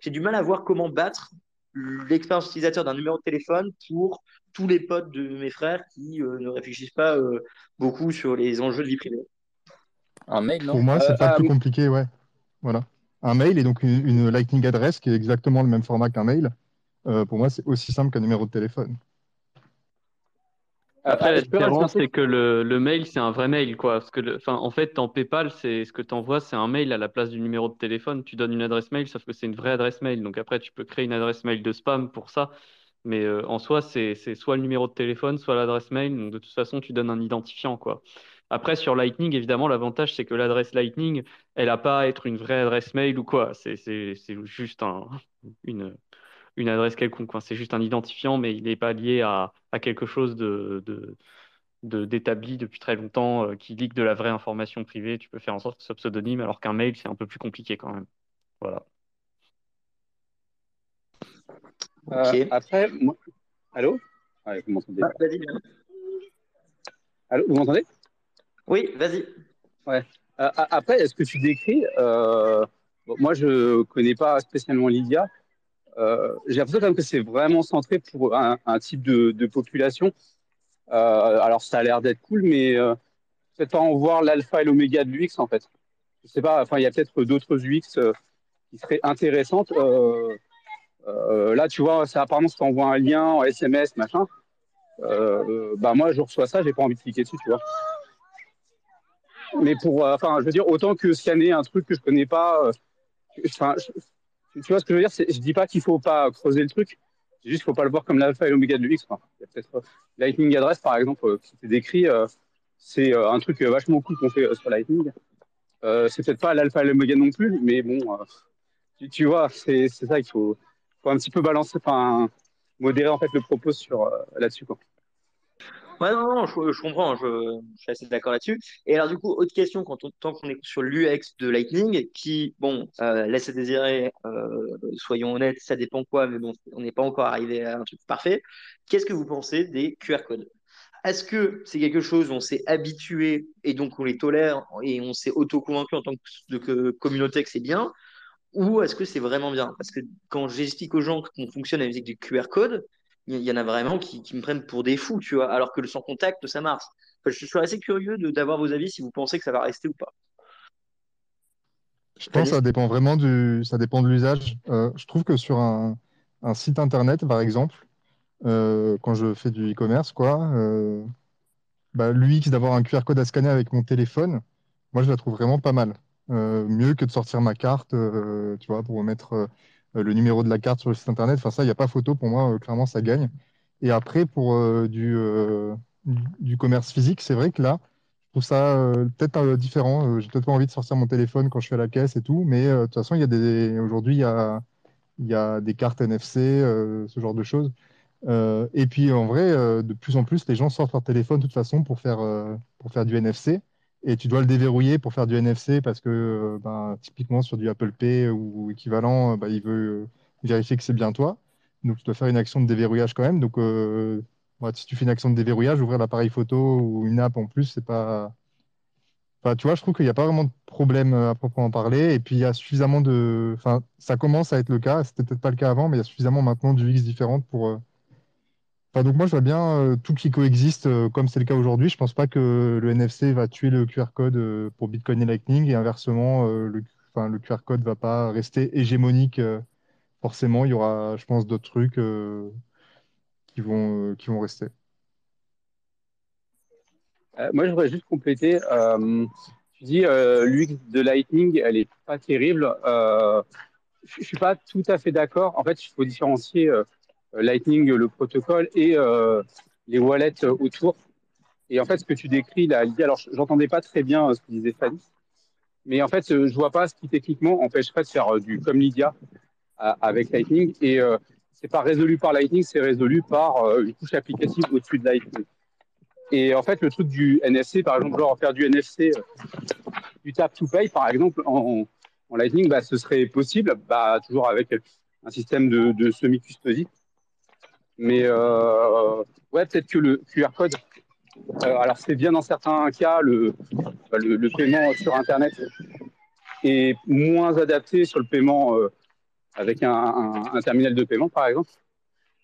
J'ai du mal à voir comment battre l'expérience utilisateur d'un numéro de téléphone pour tous les potes de mes frères qui euh, ne réfléchissent pas euh, beaucoup sur les enjeux de vie privée. Un mail, non? Pour moi, c'est Euh, pas ah, plus oui. compliqué, ouais. Voilà. Un mail et donc une, une Lightning adresse qui est exactement le même format qu'un mail. Euh, pour moi, c'est aussi simple qu'un numéro de téléphone. Après, Ah, la différence, c'est que le, le mail, c'est un vrai mail, quoi. Parce que, le- en fait, en PayPal, c'est ce que tu envoies, c'est un mail à la place du numéro de téléphone. Tu donnes une adresse mail, sauf que c'est une vraie adresse mail. Donc après, tu peux créer une adresse mail de spam pour ça. Mais euh, en soi, c'est soit le numéro de téléphone, soit l'adresse mail. Donc de toute façon, tu donnes un identifiant, quoi. Après, sur Lightning, évidemment, l'avantage, c'est que l'adresse Lightning, elle n'a pas à être une vraie adresse mail ou quoi. C'est juste un, une, adresse quelconque. C'est juste un identifiant, mais il n'est pas lié à, quelque chose de- d'établi depuis très longtemps euh, qui ligue de la vraie information privée. Tu peux faire en sorte que ce soit pseudonyme, alors qu'un mail, c'est un peu plus compliqué quand même. Voilà. Euh, après, moi... Allô? Ouais, vous m'entendez Ah. Allô, vous m'entendez? Oui, vas-y. Ouais. Euh, a- après, est-ce que tu décris euh, bon, Moi, je connais pas spécialement Lydia. Euh, j'ai l'impression quand même que c'est vraiment centré pour un, un type de, de population. Euh, alors, ça a l'air d'être cool, mais euh, peut-être pas en voir l'alpha et l'oméga de l'UX en fait. Je sais pas. Enfin, il y a peut-être d'autres UX euh, qui seraient intéressantes. Euh, là, tu vois, ça apparemment, si tu envoies un lien en SMS, machin. Euh, bah moi, je reçois ça, j'ai pas envie de cliquer dessus, tu vois. Mais pour, euh, enfin, je veux dire, autant que scanner un truc que je connais pas, enfin, tu vois ce que je veux dire, je dis pas qu'il faut pas creuser le truc, c'est juste qu'il faut pas le voir comme l'alpha et l'oméga de l'UX. a peut-être Lightning Address, par exemple, qui était décrit, c'est un truc vachement cool qu'on fait sur Lightning. C'est peut-être pas l'alpha et l'oméga non plus, mais bon, tu, vois, c'est ça qu'il faut, un petit peu balancer, enfin, modérer en fait le propos sur euh, là-dessus, quoi. Ouais, non, je, comprends, je, suis assez d'accord là-dessus. Et alors, du coup, autre question, quand tant qu'on est sur l'UX de Lightning, qui, bon, euh, laisse à désirer, euh, soyons honnêtes, ça dépend quoi, mais bon, on n'est pas encore arrivé à un truc parfait. Qu'est-ce que vous pensez des QR codes? Est-ce que c'est quelque chose où on s'est habitué et donc on les tolère et on s'est auto-convaincu en tant que communauté que c'est bien? Ou est-ce que c'est vraiment bien? Parce que quand j'explique aux gens qu'on fonctionne avec des QR codes, il y, en a vraiment qui, me prennent pour des fous, tu vois, alors que le sans contact, ça marche. Je suis assez curieux d'avoir vos avis si vous pensez que ça va rester ou pas. Je pense que ça dépend vraiment du, ça dépend de l'usage. Euh, je trouve que sur un, un site internet, par exemple, euh, quand je fais du e-commerce, quoi, euh, bah, l'UX d'avoir un QR code à scanner avec mon téléphone, moi, je la trouve vraiment pas mal. Euh, mieux que de sortir ma carte, euh, tu vois, pour mettre euh, le numéro de la carte sur le site internet. Enfin, ça, il n'y a pas photo. Pour moi, clairement, ça gagne. Et après, pour du, commerce physique, c'est vrai que là, je trouve ça peut-être différent. Euh, j'ai peut-être pas envie de sortir mon téléphone quand je suis à la caisse et tout. Mais de toute façon, il y a des, aujourd'hui, il y a, des cartes NFC, ce genre de choses. Et puis en vrai, de plus en plus, les gens sortent leur téléphone de toute façon pour faire du NFC. Et tu dois le déverrouiller pour faire du NFC parce que euh, ben, typiquement sur du Apple Pay ou équivalent, euh, ben, il veut euh, vérifier que c'est bien toi. Donc tu dois faire une action de déverrouillage quand même. Donc si tu fais une action de déverrouillage, ouvrir l'appareil photo ou une app en plus, c'est pas. Tu vois, je trouve qu'il n'y a pas vraiment de problème à proprement parler. Et puis, il y a suffisamment de. Enfin, ça commence à être le cas. C'était peut-être pas le cas avant, mais il y a suffisamment maintenant d'UX différentes pour. Donc, moi, je vois bien euh, tout qui coexiste euh, comme c'est le cas aujourd'hui. Je pense pas que le NFC va tuer le QR code euh, pour Bitcoin et Lightning. Et inversement, le, le QR code va pas rester hégémonique. forcément, il y aura, je pense, d'autres trucs qui vont, qui vont rester. Moi, je voudrais juste compléter. Tu dis l'UX de Lightning, elle est pas terrible. Je suis pas tout à fait d'accord. En fait, il faut différencier Lightning, le protocole, et euh, les wallets euh, autour. Et en fait, ce que tu décris là, Lydia, alors j'entendais pas très bien euh, ce que disait Fanny, mais en fait, euh, je vois pas ce qui techniquement empêcherait de faire euh, du comme Lydia euh, avec Lightning. Et euh, c'est pas résolu par Lightning, c'est résolu par euh, une couche applicative au-dessus de Lightning. Et en fait, le truc du NFC, par exemple, genre faire du NFC, euh, du tap to pay, par exemple, en, Lightning, bah, ce serait possible, bah, toujours avec un système de, de semi-custody. Mais euh, ouais, peut-être que le QR code, euh, alors c'est bien dans certains cas, le, bah, le, le paiement sur Internet est moins adapté sur le paiement euh, avec un, un, terminal de paiement, par exemple.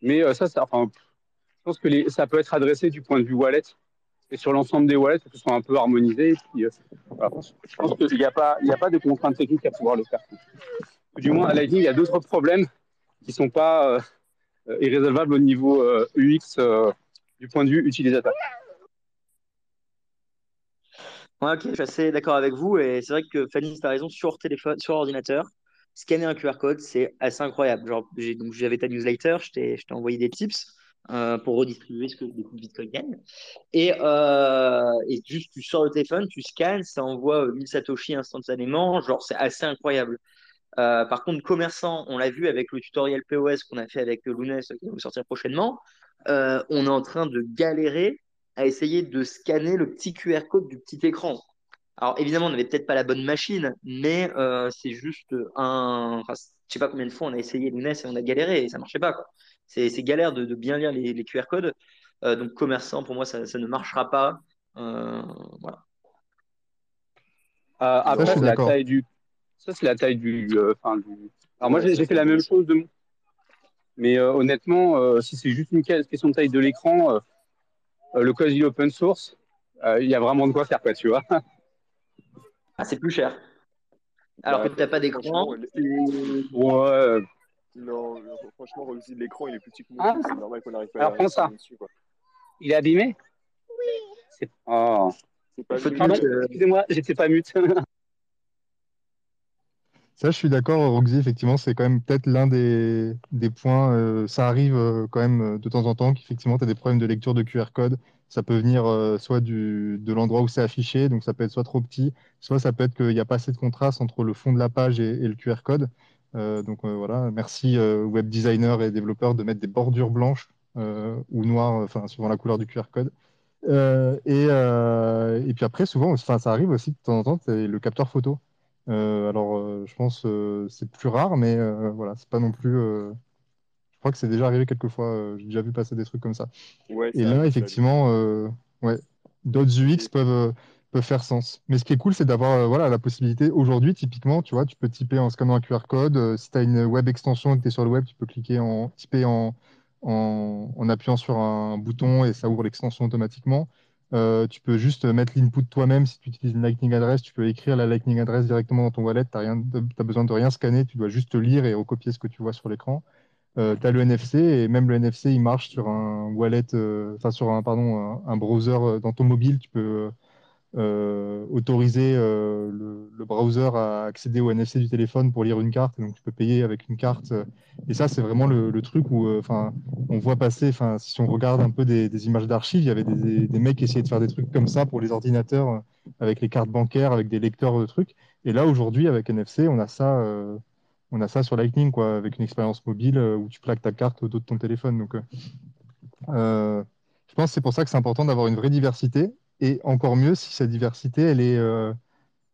Mais ça, ça, je pense que ça peut être adressé du point de vue wallet et sur l'ensemble des wallets, que ce soit un peu harmonisé. Je pense qu'il n'y a, pas- il a pas de contraintes techniques à pouvoir le faire. Du moins, à Lightning, il y a d'autres problèmes qui ne sont pas euh, irrésolvables au niveau euh, UX euh, du point de vue utilisateur. Ok, je suis assez d'accord avec vous et c'est vrai que Fanny, tu as raison, sur téléphone, sur ordinateur, scanner un QR code, c'est assez incroyable. J'avais ta newsletter, je t'ai, envoyé des tips euh, pour redistribuer ce que les de Bitcoin gagnent. Et, euh, juste, tu sors le téléphone, tu scannes, ça envoie euh, 1000 Satoshi instantanément. Genre, c'est assez incroyable. Euh, par contre, commerçant, on l'a vu avec le tutoriel POS qu'on a fait avec Lunes qui va vous sortir prochainement, euh, on est en train de galérer à essayer de scanner le petit QR code du petit écran. Alors évidemment, on n'avait peut-être pas la bonne machine, mais euh, c'est juste un... Enfin, je sais pas combien de fois on a essayé Lunes et on a galéré et ça marchait pas, quoi. C'est c'est galère de, de bien lire les, les QR codes. Euh, donc commerçant, pour moi, ça, ça ne marchera pas. Euh, voilà. Euh, Ça, après, c'est la taille du. Ça, c'est la taille du. euh, enfin, du... Alors, moi, j'ai j'ai fait la même chose de mon. Mais euh, honnêtement, euh, si c'est juste une question de taille de l'écran, euh, euh, le code est open source, euh, il y a vraiment de quoi faire, quoi, tu vois. Ah, c'est plus cher. Alors Bah, que tu n'as pas d'écran. Ouais. Non, franchement, Roxy, l'écran il est plus petit que mon Ah. c'est normal qu'on arrive pas Alors, à prends ça. scanner dessus, quoi. Il est abîmé? Oui. Oh. Pas excusez-moi, j'étais pas mute. Ça, je suis d'accord, Roxy, effectivement, c'est quand même peut-être l'un des, des points. euh, ça arrive euh, quand même euh, de temps en temps qu'effectivement, tu as des problèmes de lecture de QR code. Ça peut venir soit du, de l'endroit où c'est affiché, donc ça peut être soit trop petit, soit ça peut être qu'il n'y a pas assez de contraste entre le fond de la page et, le QR code. Donc voilà, merci web designers et développeurs de mettre des bordures blanches ou noires, enfin, suivant la couleur du QR code. Et, et puis après, souvent, ça arrive aussi de temps en temps, c'est le capteur photo. Euh, alors, euh, je pense euh, c'est plus rare, mais voilà, c'est pas non plus. je crois que c'est déjà arrivé quelques fois. j'ai déjà vu passer des trucs comme ça. Ouais, Et ça là, effectivement, ouais, d'autres UX peuvent, peuvent faire sens. Mais ce qui est cool, c'est d'avoir euh, voilà, la possibilité. Aujourd'hui, typiquement, tu vois, tu peux typer en scannant un QR code. Euh, si tu as une web extension et que tu es sur le web, tu peux cliquer en typer en, en, en appuyant sur un bouton et ça ouvre l'extension automatiquement. Euh, tu peux juste mettre l'input toi-même. Si tu utilises une Lightning Address, tu peux écrire la Lightning Address directement dans ton wallet. Tu n'as besoin de rien scanner. Tu dois juste lire et recopier ce que tu vois sur l'écran. Euh, tu as le NFC et même le NFC, il marche sur un wallet, euh, enfin sur un, pardon, un, un browser euh, dans ton mobile. Tu peux euh, autoriser euh, le, browser à accéder au NFC du téléphone pour lire une carte. Donc, tu peux payer avec une carte. Et ça, c'est vraiment le, truc où euh, enfin, on voit passer, si on regarde un peu des, images d'archives, il y avait des, mecs qui essayaient de faire des trucs comme ça pour les ordinateurs avec les cartes bancaires, avec des lecteurs de trucs. Et là, aujourd'hui, avec NFC, on a ça. on a ça sur Lightning, quoi, avec une expérience mobile où tu plaques ta carte au dos de ton téléphone. Donc, je pense que c'est pour ça que c'est important d'avoir une vraie diversité. Et encore mieux si cette diversité, elle est, euh,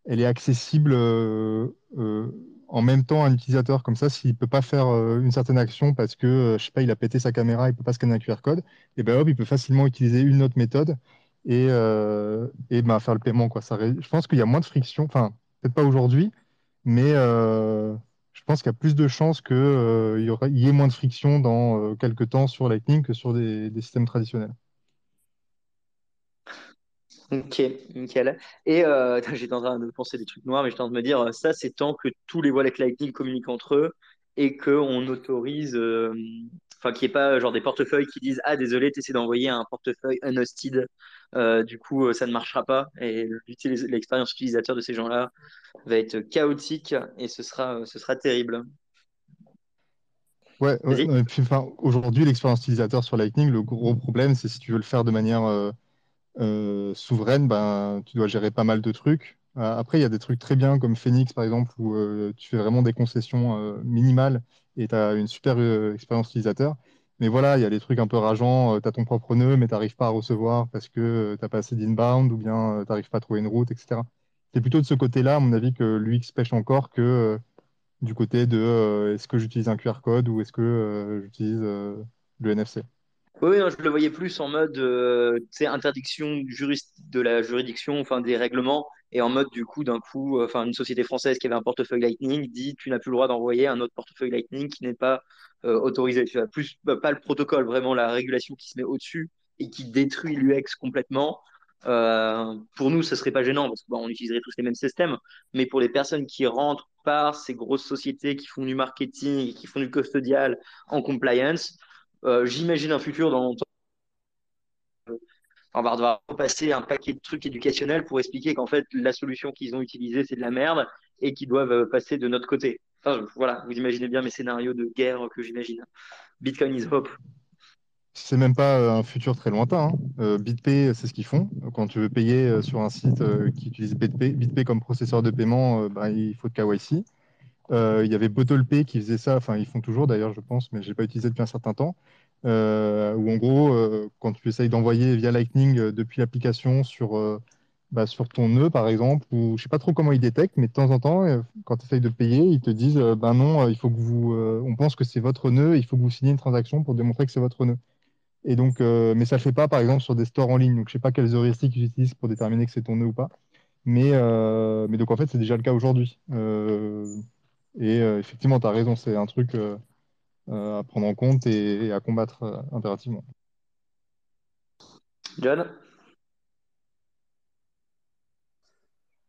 elle est accessible euh, euh, en même temps un utilisateur comme ça, s'il ne peut pas faire une certaine action parce que, je sais pas, il a pété sa caméra, il ne peut pas scanner un QR code, et ben hop, il peut facilement utiliser une autre méthode et, et ben, faire le paiement. Quoi. Je pense qu'il y a moins de friction, enfin, peut-être pas aujourd'hui, mais je pense qu'il y a plus de chances qu'il y, y, ait moins de friction dans quelques temps sur Lightning que sur des systèmes traditionnels. Ok, nickel. Et euh, j'étais en train de penser des trucs noirs, mais j'étais en train de me dire, ça, c'est tant que tous les wallets Lightning communiquent entre eux et qu'on autorise, euh, enfin, qu'il n'y ait pas genre des portefeuilles qui disent, ah, désolé, tu essaies d'envoyer un portefeuille unhosted, euh, du coup, euh, ça ne marchera pas. Et l'expérience utilisateur de ces gens-là va être chaotique et ce sera, ce sera terrible. Ouais, enfin, aujourd'hui, l'expérience utilisateur sur Lightning, le gros problème, c'est si tu veux le faire de manière euh, souveraine, ben, tu dois gérer pas mal de trucs. Euh, après, il y a des trucs très bien comme Phoenix, par exemple, où euh, tu fais vraiment des concessions minimales et tu as une super expérience utilisateur. Mais voilà, il y a des trucs un peu rageants. tu as ton propre nœud, mais tu n'arrives pas à recevoir parce que tu n'as pas assez d'inbound ou bien tu n'arrives pas à trouver une route, etc. C'est plutôt de ce côté-là, à mon avis, que l'UX pêche encore que du côté de est-ce que j'utilise un QR code ou est-ce que j'utilise le NFC. Oui, je le voyais plus en mode euh, interdiction de la juridiction, enfin des règlements, et en mode du coup, d'un coup, euh, enfin une société française qui avait un portefeuille Lightning dit tu n'as plus le droit d'envoyer un autre portefeuille Lightning qui n'est pas euh, autorisé. Tu vois, plus bah, pas le protocole, vraiment la régulation qui se met au-dessus et qui détruit l'UX complètement. Euh, pour nous, ce serait pas gênant parce qu'on utiliserait tous les mêmes systèmes, mais pour les personnes qui rentrent par ces grosses sociétés qui font du marketing, qui font du custodial en compliance, euh, j'imagine un futur dans longtemps. On va devoir passer un paquet de trucs éducationnels pour expliquer qu'en fait, la solution qu'ils ont utilisée, c'est de la merde et qu'ils doivent euh, passer de notre côté. Enfin, voilà, vous imaginez bien mes scénarios de guerre que j'imagine. Bitcoin is hope. C'est même pas euh, un futur très lointain. Hein. BitPay, c'est ce qu'ils font. Quand tu veux payer sur un site qui utilise BitPay, BitPay comme processeur de paiement, bah, il faut de KYC. Euh, il y avait BottlePay qui faisait ça, enfin ils font toujours d'ailleurs je pense, mais je n'ai pas utilisé depuis un certain temps, euh, où en gros euh, quand tu essayes d'envoyer via Lightning depuis l'application sur, bah, sur ton nœud par exemple, ou je sais pas trop comment ils détectent, mais de temps en temps quand tu essayes de payer, ils te disent ben non, il faut que vous, on pense que c'est votre nœud, il faut que vous signiez une transaction pour démontrer que c'est votre nœud. Et donc, mais ça ne fait pas par exemple sur des stores en ligne, donc je sais pas quelles heuristiques ils utilisent pour déterminer que c'est ton nœud ou pas. Mais, mais donc en fait, c'est déjà le cas aujourd'hui. Et euh, effectivement, tu as raison, c'est un truc euh, euh, à prendre en compte et, à combattre impérativement. John?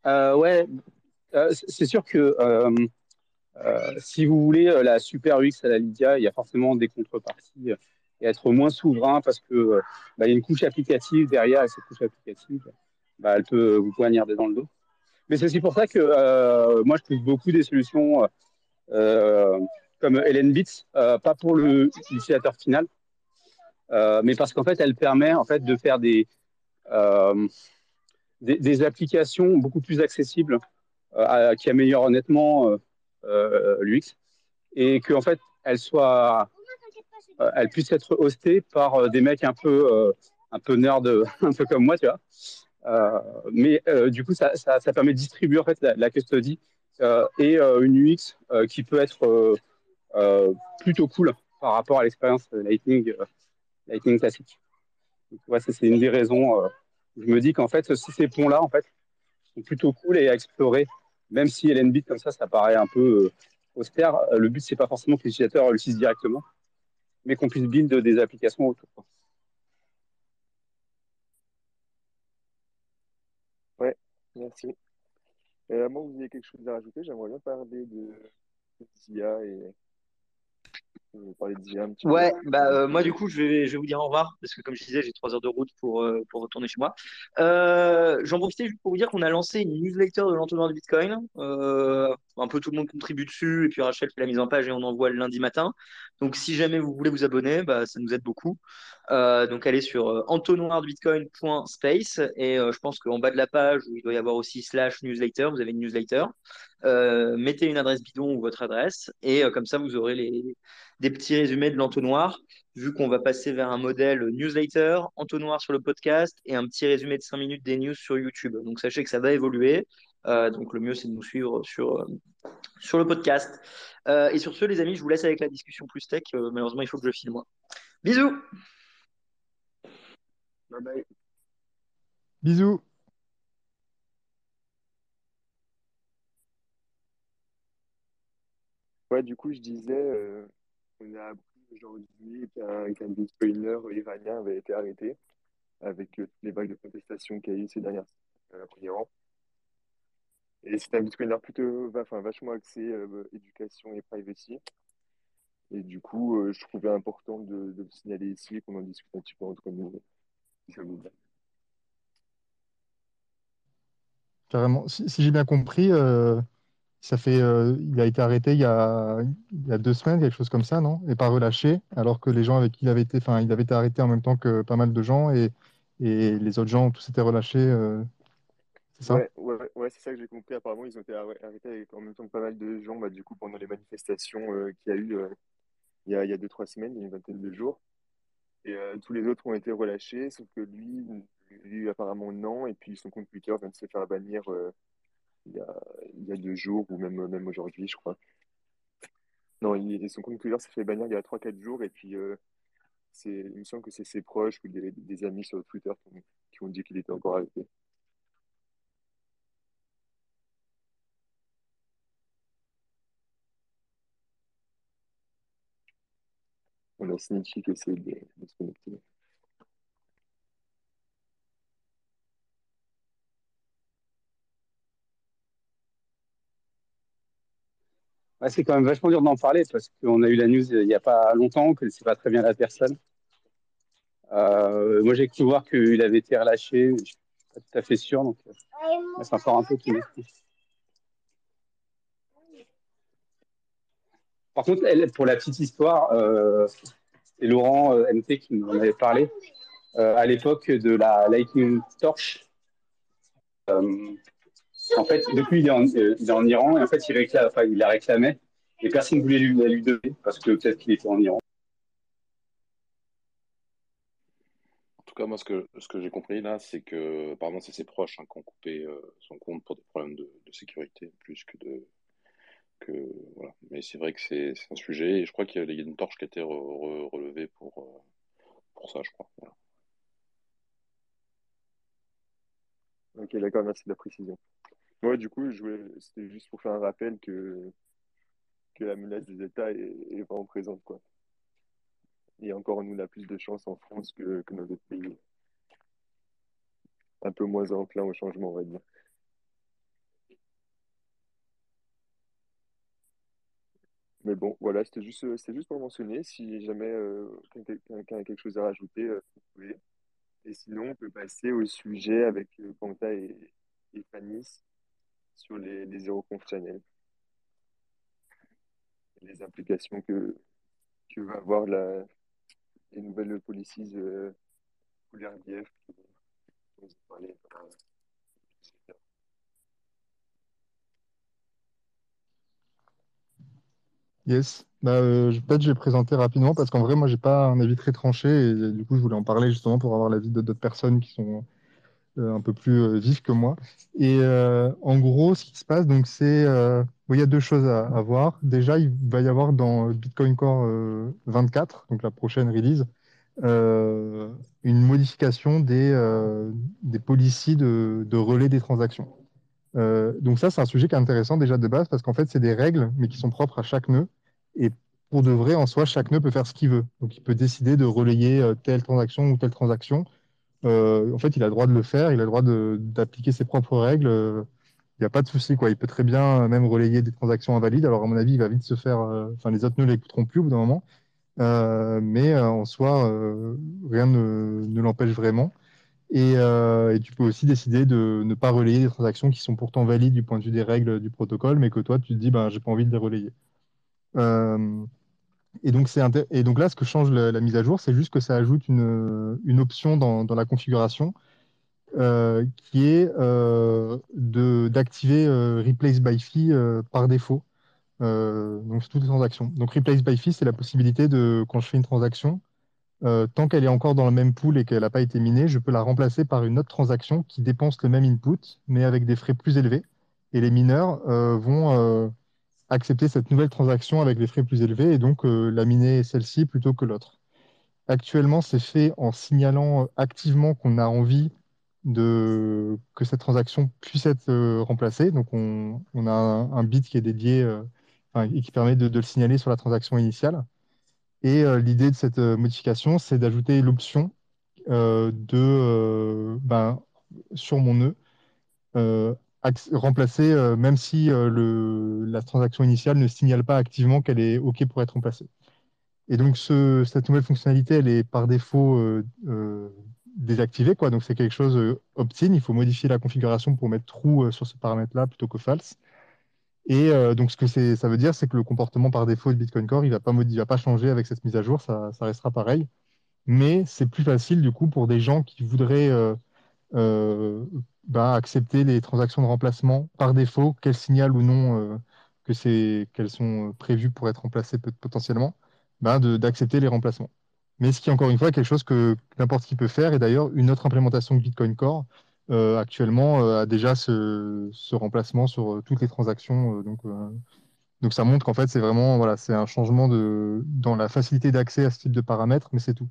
Ouais, c'est sûr que si vous voulez la super UX à la Lydia, il y a forcément des contreparties et être moins souverain parce que bah, y a une couche applicative derrière et cette couche applicative, bah, elle peut vous poignarder dans le dos. Mais c'est aussi pour ça que euh, moi, je trouve beaucoup des solutions euh, comme LNBits, euh, pas pour l'utilisateur final, mais parce qu'en fait, elle permet en fait, de faire des, des, applications beaucoup plus accessibles qui améliorent honnêtement l'UX et qu'en fait, elle puisse être hostée par des mecs un peu, un peu nerd, un peu comme moi, tu vois. Euh, mais euh, du coup, ça, permet de distribuer en fait, la, custody euh, et une UX qui peut être plutôt cool par rapport à l'expérience Lightning, Lightning classique. Donc, ouais, c'est une des raisons. je me dis qu'en fait, ces ponts-là, en fait, sont plutôt cool et à explorer, même si LNBit comme ça, ça paraît un peu austère. Le but, c'est pas forcément que l'utilisateur l'utilise directement, mais qu'on puisse build des applications autour. Merci. Euh, à moins que vous ayez quelque chose à rajouter, j'aimerais bien parler de, d'IA et parler d'IA un petit ouais, bah, euh, moi du coup, je vais, je vais vous dire au revoir parce que comme je disais, j'ai trois heures de route pour, euh, pour retourner chez moi. j'en profitais juste pour vous dire qu'on a lancé une newsletter de l'entonnoir de Bitcoin. Un peu tout le monde contribue dessus et puis Rachel fait la mise en page et on envoie le lundi matin. Donc si jamais vous voulez vous abonner, bah, ça nous aide beaucoup. Euh, donc allez sur euh, entonnoirdebitcoin.space et euh, je pense qu'en bas de la page où il doit y avoir aussi slash newsletter, vous avez une newsletter. mettez une adresse bidon ou votre adresse et comme ça vous aurez les, des petits résumés de l'entonnoir vu qu'on va passer vers un modèle newsletter, entonnoir sur le podcast et un petit résumé de 5 minutes des news sur YouTube. Donc sachez que ça va évoluer. Donc le mieux, c'est de nous suivre sur, sur le podcast. et sur ce, les amis, je vous laisse avec la discussion plus tech. malheureusement, il faut que je file moi. Bisous. Bye bye. Bisous. Ouais, du coup, je disais, euh, on a appris aujourd'hui qu'un qu'un bitcoiner iranien avait été arrêté avec euh, toutes les vagues de contestation qu'il y a eu ces dernières euh, Iran. Et c'est un bitcoiner plutôt, enfin, vachement axé euh, éducation et privacy. Et du coup, euh, je trouvais important de, le signaler ici qu'on en discute un petit peu entre nous, si. Carrément. Si, j'ai bien compris, euh, ça fait, il a été arrêté il y a, il y a deux semaines, quelque chose comme ça, non? Et pas relâché, alors que les gens avec qui il avait été, enfin, il avait été arrêté en même temps que pas mal de gens et, et les autres gens tous été relâchés, c'est ça? Ouais, ouais, c'est ça que j'ai compris. Apparemment, ils ont été arr- arrêtés en même temps que pas mal de gens, bah, du coup, pendant les manifestations euh, qu'il y a eu euh, il y a, il y a deux, trois semaines, il y a une vingtaine de jours. Et euh, tous les autres ont été relâchés, sauf que lui, lui apparemment non. Et puis son compte Twitter vient de se faire bannir il y a, il y a deux jours ou même, même aujourd'hui, je crois. Non, il, son compte Twitter s'est fait bannir il y a trois, quatre jours. Et puis il me semble que c'est ses proches ou des, amis sur Twitter qui ont dit qu'il était encore arrêté. Snitchy qui essaie de, de se connecter. Ouais, c'est quand même vachement dur d'en parler parce qu'on a eu la news il n'y a pas longtemps, que c'est pas très bien la personne. Euh, moi, j'ai cru voir qu'il avait été relâché, je suis pas tout à fait sûr, donc euh, c'est encore un peu tout. Par contre, elle, pour la petite histoire, euh, c'est Laurent euh, MT qui nous en avait parlé. Euh, à l'époque de la Lightning Torch, euh, en fait, depuis il est, en, Iran et en fait il, la réclamait et personne ne voulait lui, lui donner parce que peut-être qu'il était en Iran. En tout cas, moi, ce que, ce que j'ai compris là, c'est que apparemment, c'est ses proches hein, qui ont coupé son compte pour des problèmes de sécurité plus que de. Mais c'est vrai que c'est un sujet et je crois qu'il y a une torche qui a été re- re- relevée pour, euh, pour ça, je crois. Ok, d'accord, merci de la précision. Ouais, du coup, c'était juste pour faire un rappel que, que la menace des États est, est vraiment présente, quoi. Et encore, nous, on a plus de chance en France que, que dans d'autres pays. Un peu moins enclin au changement, on va dire. Mais bon, voilà, c'était juste, euh, juste pour mentionner. Si jamais euh, quelqu'un a quelque chose à rajouter, euh, vous pouvez. Et sinon, on peut passer au sujet avec Quentin et, et sur les, les zéro les implications que, que va avoir la, les nouvelles policies euh, pour l'RDF dont vous. Yes. Bah, euh, peut-être je vais présenter rapidement parce qu'en vrai, moi, j'ai pas un avis très tranché et du coup, je voulais en parler justement pour avoir l'avis d'autres personnes qui sont euh, un peu plus euh, vifs que moi. Et euh, en gros, ce qui se passe, donc, c'est bon, il y a deux choses à, voir. Déjà, il va y avoir dans Bitcoin Core euh, 24, donc la prochaine release, une modification des, des policies de, de relais des transactions. Donc ça, c'est un sujet qui est intéressant déjà de base parce qu'en fait, c'est des règles, mais qui sont propres à chaque nœud. Et pour de vrai, en soi, chaque nœud peut faire ce qu'il veut. Donc il peut décider de relayer euh, telle transaction ou telle transaction. Euh, en fait, il a le droit de le faire, il a le droit d'appliquer ses propres règles. Il n'y a pas de souci. Il peut très bien euh, même relayer des transactions invalides. Alors, à mon avis, il va vite se faire. Enfin, les autres nœuds ne l'écouteront plus au bout d'un moment. Mais en soi, rien ne, l'empêche vraiment. Et, et tu peux aussi décider de ne pas relayer des transactions qui sont pourtant valides du point de vue des règles du protocole, mais que toi, tu te dis, ben, j'ai pas envie de les relayer. Euh, et donc, c'est et donc là, ce que change la, mise à jour, c'est juste que ça ajoute une, une option dans, dans la configuration euh, qui est euh, d'activer euh, Replace by Fee par défaut. Donc, sur toutes les transactions. Donc, Replace by Fee, c'est la possibilité de, quand je fais une transaction, tant qu'elle est encore dans le même pool et qu'elle n'a pas été minée, je peux la remplacer par une autre transaction qui dépense le même input, mais avec des frais plus élevés. et les mineurs vont accepter cette nouvelle transaction avec les frais plus élevés et donc euh, la miner celle-ci plutôt que l'autre. Actuellement, c'est fait en signalant activement qu'on a envie de, que cette transaction puisse être remplacée. Donc, on, a un, bit qui est dédié et qui permet de, de, le signaler sur la transaction initiale. Et l'idée de cette modification, c'est d'ajouter l'option de, ben, sur mon nœud, remplacer, euh, même si euh, le, la transaction initiale ne signale pas activement qu'elle est OK pour être remplacée. Et donc, ce, cette nouvelle fonctionnalité, elle est par défaut euh, désactivée. Quoi. Donc, c'est quelque chose opt-in. Il faut modifier la configuration pour mettre true sur ce paramètre-là plutôt que false. Et donc, ce que ça veut dire, c'est que le comportement par défaut de Bitcoin Core, il ne va, pas va pas changer avec cette mise à jour. Ça, ça restera pareil. Mais c'est plus facile, du coup, pour des gens qui voudraient euh, bah, accepter les transactions de remplacement par défaut, qu'elles signalent ou non euh, que qu'elles sont prévues pour être remplacées potentiellement, bah, d'accepter les remplacements. Mais ce qui, encore une fois, est quelque chose que n'importe qui peut faire. Et d'ailleurs, une autre implémentation de Bitcoin Core, euh, actuellement, a déjà ce, ce, remplacement sur toutes les transactions. donc, donc, ça montre qu'en fait, c'est vraiment voilà, un changement dans la facilité d'accès à ce type de paramètres, mais c'est tout.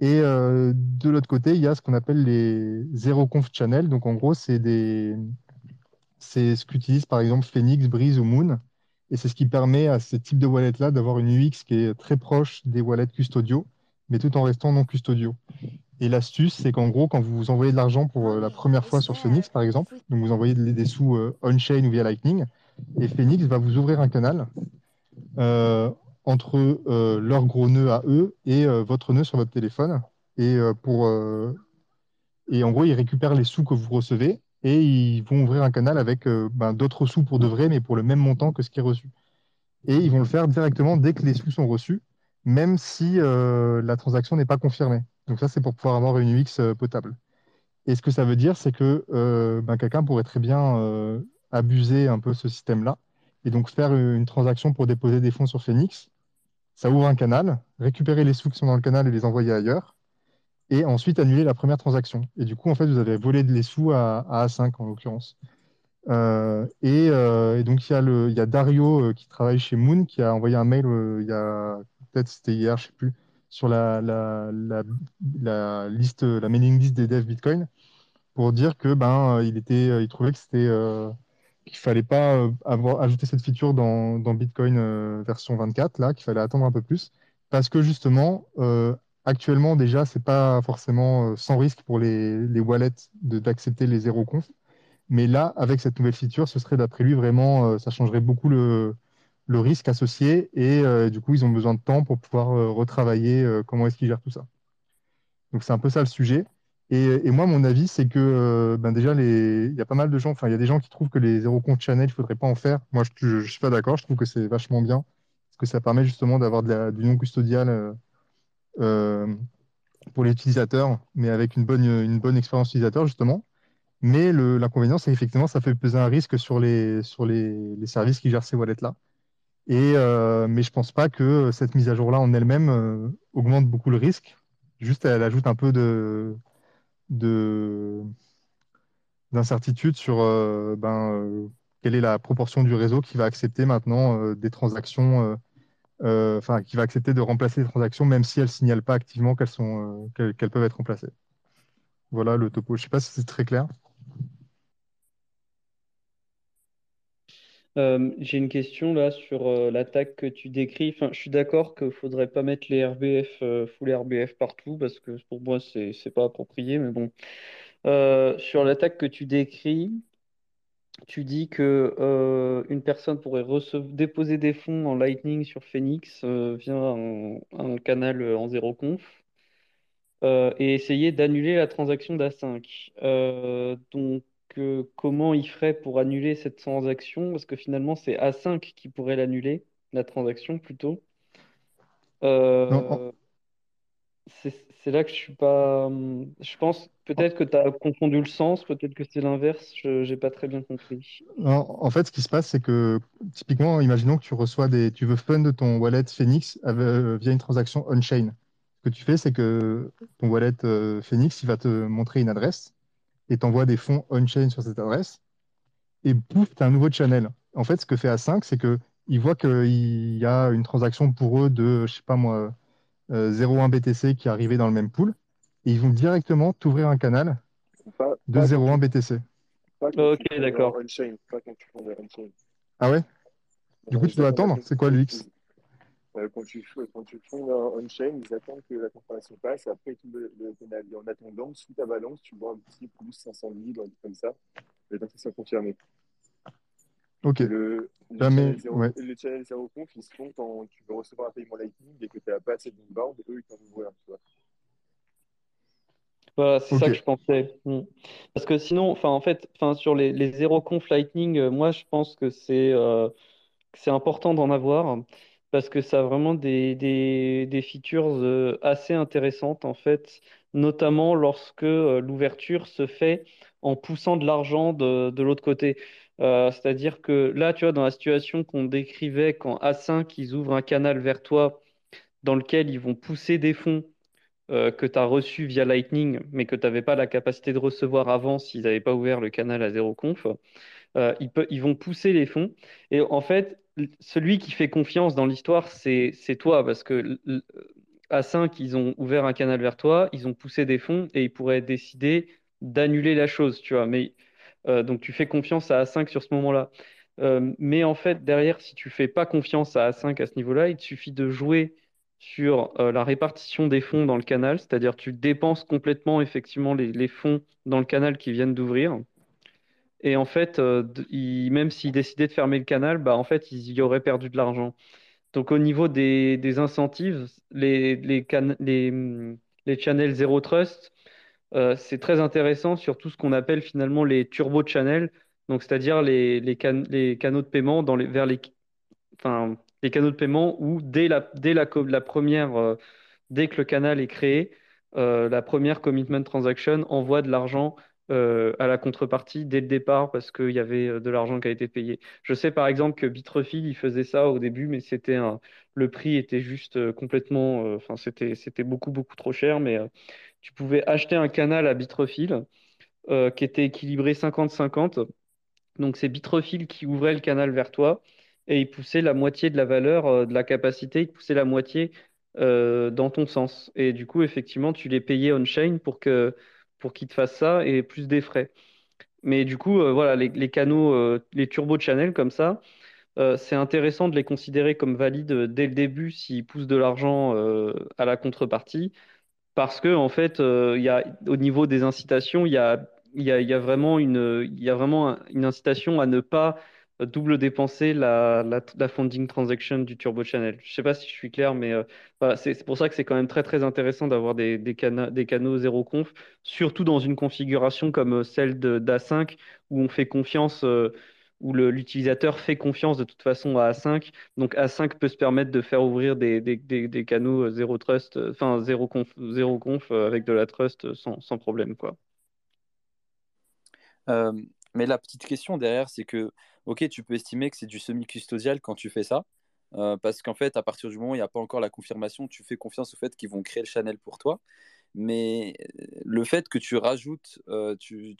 Et euh, de l'autre côté, il y a ce qu'on appelle les zero conf channels. Donc en gros, c'est des... c'est ce qu'utilise par exemple Phoenix, Breeze ou Moon. Et c'est ce qui permet à ce type de wallet-là d'avoir une UX qui est très proche des wallets custodiaux, mais tout en restant non custodiaux. Et l'astuce, c'est qu'en gros, quand vous envoyez de l'argent pour euh, la première fois sur Phoenix, par exemple, donc vous envoyez des sous euh, on-chain ou via Lightning, et Phoenix va vous ouvrir un canal entre euh, leur gros nœud à eux et euh, votre nœud sur votre téléphone. Et, euh, pour, et en gros, ils récupèrent les sous que vous recevez et ils vont ouvrir un canal avec ben, d'autres sous pour de vrai, mais pour le même montant que ce qui est reçu. Et ils vont le faire directement dès que les sous sont reçus, même si la transaction n'est pas confirmée. Donc ça, c'est pour pouvoir avoir une UX potable. Et ce que ça veut dire, c'est que ben, quelqu'un pourrait très bien abuser un peu ce système-là et donc faire une transaction pour déposer des fonds sur Phoenix ça ouvre un canal, récupérer les sous qui sont dans le canal et les envoyer ailleurs, et ensuite annuler la première transaction. Et du coup, en fait, vous avez volé les sous à, A5 en l'occurrence. Euh, euh, et, donc, il y, y a Dario euh, qui travaille chez Moon qui a envoyé un mail, il y a peut-être c'était hier, je ne sais plus, sur la, la, la, liste, la mailing list des devs Bitcoin pour dire que ben il trouvait que c'était qu'il fallait pas euh, avoir, ajouter cette feature dans, Bitcoin euh, version 24, là, qu'il fallait attendre un peu plus, parce que justement, euh, actuellement déjà, c'est pas forcément sans risque pour les, les wallets d'accepter les zéro conf, mais là, avec cette nouvelle feature, ce serait d'après lui vraiment, ça changerait beaucoup le, le risque associé, et du coup, ils ont besoin de temps pour pouvoir retravailler comment est-ce qu'ils gèrent tout ça. Donc c'est un peu ça le sujet. Et, moi, mon avis, c'est que euh, ben déjà, il y a pas mal de gens, enfin, il y a des gens qui trouvent que les zéro compte channel, il ne faudrait pas en faire. Moi, je ne suis pas d'accord. Je trouve que c'est vachement bien parce que ça permet justement d'avoir du non custodial euh, euh, pour les utilisateurs, mais avec une bonne, une bonne expérience utilisateur, justement. Mais l'inconvénient, c'est qu'effectivement, ça fait peser un risque sur les, sur les, services qui gèrent ces wallets-là. Et, mais je ne pense pas que cette mise à jour-là en elle-même augmente beaucoup le risque. Juste, elle ajoute un peu de de d'incertitude sur euh, ben, euh, quelle est la proportion du réseau qui va accepter maintenant euh, des transactions, enfin qui va accepter de remplacer les transactions même si elles ne signalent pas activement qu'elles sont qu'elles peuvent être remplacées. Voilà le topo. Je ne sais pas si c'est très clair. J'ai une question là sur l'attaque que tu décris. Enfin, je suis d'accord qu'il ne faudrait pas mettre les RBF, full RBF partout parce que pour moi, c'est n'est pas approprié. Mais bon, sur l'attaque que tu décris, tu dis que une personne pourrait déposer des fonds en Lightning sur Phoenix via un, canal en zéro conf et essayer d'annuler la transaction d'A5. donc, comment il ferait pour annuler cette transaction, parce que finalement c'est A5 qui pourrait l'annuler, la transaction plutôt. Euh, c'est là que je suis pas. Je pense peut-être que tu as confondu le sens, peut-être que c'est l'inverse, je n'ai pas très bien compris. en fait, ce qui se passe, c'est que typiquement, imaginons que tu reçois des. Tu veux fund ton wallet Phoenix euh, via une transaction on-chain. Ce que tu fais, c'est que ton wallet euh, Phoenix, il va te montrer une adresse et t'envoies des fonds on-chain sur cette adresse. et pouf, tu as un nouveau channel. En fait, ce que fait A5, c'est qu'ils voient qu'il y a une transaction pour eux de, je sais pas moi, 0,1 BTC qui est arrivé dans le même pool, et ils vont directement t'ouvrir un canal Pas, de pas quand 0,1 tu, BTC. pas Ok, d'accord. Ah ouais? Du coup, tu dois attendre? C'est quoi le X? ils- euh, quand tu, quand tu fondes en on-chain, ils attendent que la confirmation passe, après ils t'ouvrent le, le. Et en attendant, sous ta balance, tu vois un petit plus 500 000, un truc comme ça, le temps que ça soit confirmé. Ok. Et le, le Jamais, channel 0, ouais. le channel 0 conf, ils se font quand tu veux recevoir un paiement Lightning et que tu n'as pas assez d'inbound, eux, ils t'en ouvrent un, tu vois. Voilà, c'est ça que je pensais. Mm. Parce que sinon, enfin, en fait, enfin, sur les, les zéro conf Lightning, euh, moi, je pense que c'est euh, que c'est important d'en avoir parce que ça a vraiment des, des, des features euh, assez intéressantes, en fait, notamment lorsque euh, l'ouverture se fait en poussant de l'argent de, de l'autre côté. Euh, c'est-à-dire que là, tu vois, dans la situation qu'on décrivait quand A5, ils ouvrent un canal vers toi dans lequel ils vont pousser des fonds que tu as reçus via Lightning, mais que tu n'avais pas la capacité de recevoir avant s'ils n'avaient pas ouvert le canal à zéro conf, euh, ils, vont pousser les fonds. Et en fait, celui qui fait confiance dans l'histoire, c'est toi, parce que à 5, ils ont ouvert un canal vers toi, ils ont poussé des fonds et ils pourraient décider d'annuler la chose, tu vois. Mais euh, donc tu fais confiance à A5 sur ce moment-là. Euh, mais en fait, derrière, si tu fais pas confiance à A5 à ce niveau-là, il te suffit de jouer sur la répartition des fonds dans le canal, c'est-à-dire tu dépenses complètement effectivement les fonds dans le canal qui viennent d'ouvrir. Et en fait, euh, même s'ils décidaient de fermer le canal, bah, en fait, ils y auraient perdu de l'argent. Donc au niveau des, des incentives, les, les, can- les, les channels Zero Trust, euh, c'est très intéressant sur tout ce qu'on appelle finalement les turbo channels, c'est-à-dire les, les, can- les canaux de paiement dans les, vers les, enfin, les canaux de paiement où dès la, dès la, première, euh, dès que le canal est créé, la première commitment transaction envoie de l'argent euh, à la contrepartie dès le départ parce qu'il y avait euh, de l'argent qui a été payé. Je sais par exemple que Bitrefill, il faisait ça au début, mais c'était le prix était juste euh, complètement, enfin, c'était, c'était beaucoup, beaucoup trop cher, mais tu pouvais acheter un canal à Bitrefill qui était équilibré 50-50. Donc c'est Bitrefill qui ouvrait le canal vers toi et il poussait la moitié de la valeur de la capacité, il poussait la moitié dans ton sens. Et du coup, effectivement, tu les payais on-chain pour que pour qu'ils te fassent ça et plus des frais. Mais du coup, euh, voilà, les, canaux, euh, les turbo channels comme ça, euh, c'est intéressant de les considérer comme valides euh, dès le début s'ils poussent de l'argent à la contrepartie. Parce que, en fait, il y a, au niveau des incitations, il y a, y y a vraiment une, y a vraiment un- une incitation à ne pas double dépenser la, la, funding transaction du Turbo Channel. Je sais pas si je suis clair, mais euh, c'est pour ça que c'est quand même très, très intéressant d'avoir des, des, des canaux zéro conf, surtout dans une configuration comme euh, celle de- d'A5, où on fait confiance, euh, où l'utilisateur fait confiance de toute façon à A5 donc A5 peut se permettre de faire ouvrir des, des, des, canaux zéro trust, enfin zéro conf, zéro conf avec de la trust sans, sans problème, quoi. Mais la petite question derrière, c'est que, ok, tu peux estimer que c'est du semi-custodial quand tu fais ça, euh, parce qu'en fait, à partir du moment où il n'y a pas encore la confirmation, tu fais confiance au fait qu'ils vont créer le channel pour toi. Mais le fait que tu rajoutes, euh, tu,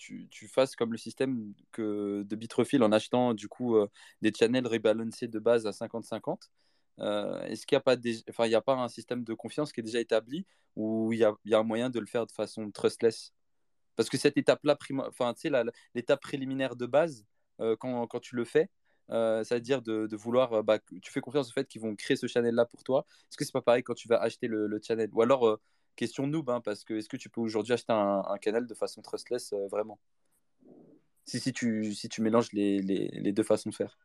fasses comme le système de Bitrefill en achetant du coup euh, des channels rebalancés de base à 50-50, euh, est-ce qu'il n'y a, pas des... enfin, a pas un système de confiance qui est déjà établi ou il y a un moyen de le faire de façon trustless? Parce que cette étape-là, enfin, tu sais, l'étape préliminaire de base, euh, quand, quand tu le fais, euh, c'est-à-dire de, de vouloir, euh, bah, tu fais confiance au fait qu'ils vont créer ce channel-là pour toi. Est-ce que c'est pas pareil quand tu vas acheter le, channel? Ou alors, euh, question noob, hein, parce que est-ce que tu peux aujourd'hui acheter un, canal de façon trustless, euh, vraiment? Si, si tu, si tu mélanges les, les, deux façons de faire.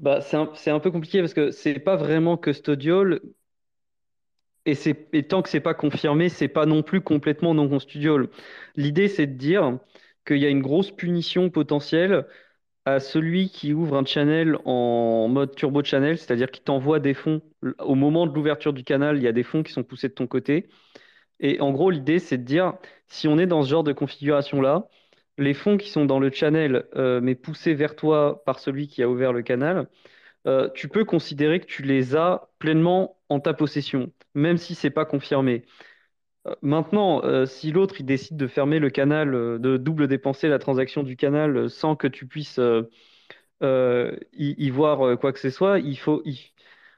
Bah, c'est un, un peu compliqué parce que c'est pas vraiment custodial et, tant que c'est pas confirmé, c'est pas non plus complètement non custodial. L'idée, c'est de dire qu'il y a une grosse punition potentielle à celui qui ouvre un channel en mode turbo channel, c'est-à-dire qui t'envoie des fonds. Au moment de l'ouverture du canal, il y a des fonds qui sont poussés de ton côté. Et en gros, l'idée, c'est de dire, si on est dans ce genre de configuration-là, les fonds qui sont dans le channel, euh, mais poussés vers toi par celui qui a ouvert le canal, euh, tu peux considérer que tu les as pleinement en ta possession, même si c'est pas confirmé. Euh, Maintenant, euh, si l'autre décide de fermer le canal, de double dépenser la transaction du canal sans que tu puisses y, y voir quoi que ce soit, il faut. il-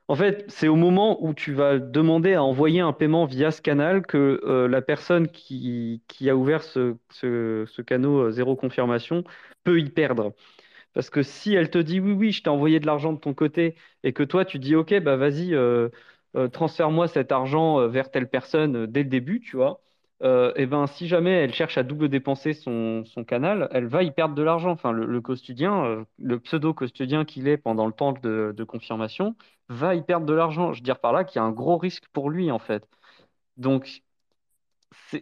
En fait, c'est au moment où tu vas demander à envoyer un paiement via ce canal que la personne qui, a ouvert ce, ce, ce canal zéro confirmation peut y perdre. Parce que si elle te dit oui, oui, je t'ai envoyé de l'argent de ton côté et que toi tu dis ok, bah vas-y, euh, euh, transfère-moi cet argent euh, vers telle personne dès le début, tu vois, et ben si jamais elle cherche à double dépenser son, son canal, elle va y perdre de l'argent. Enfin, le, le custodien, euh, le pseudo-custodien qu'il est pendant le temps de, confirmation, va y perdre de l'argent. Je veux dire par là qu'il y a un gros risque pour lui en fait. Donc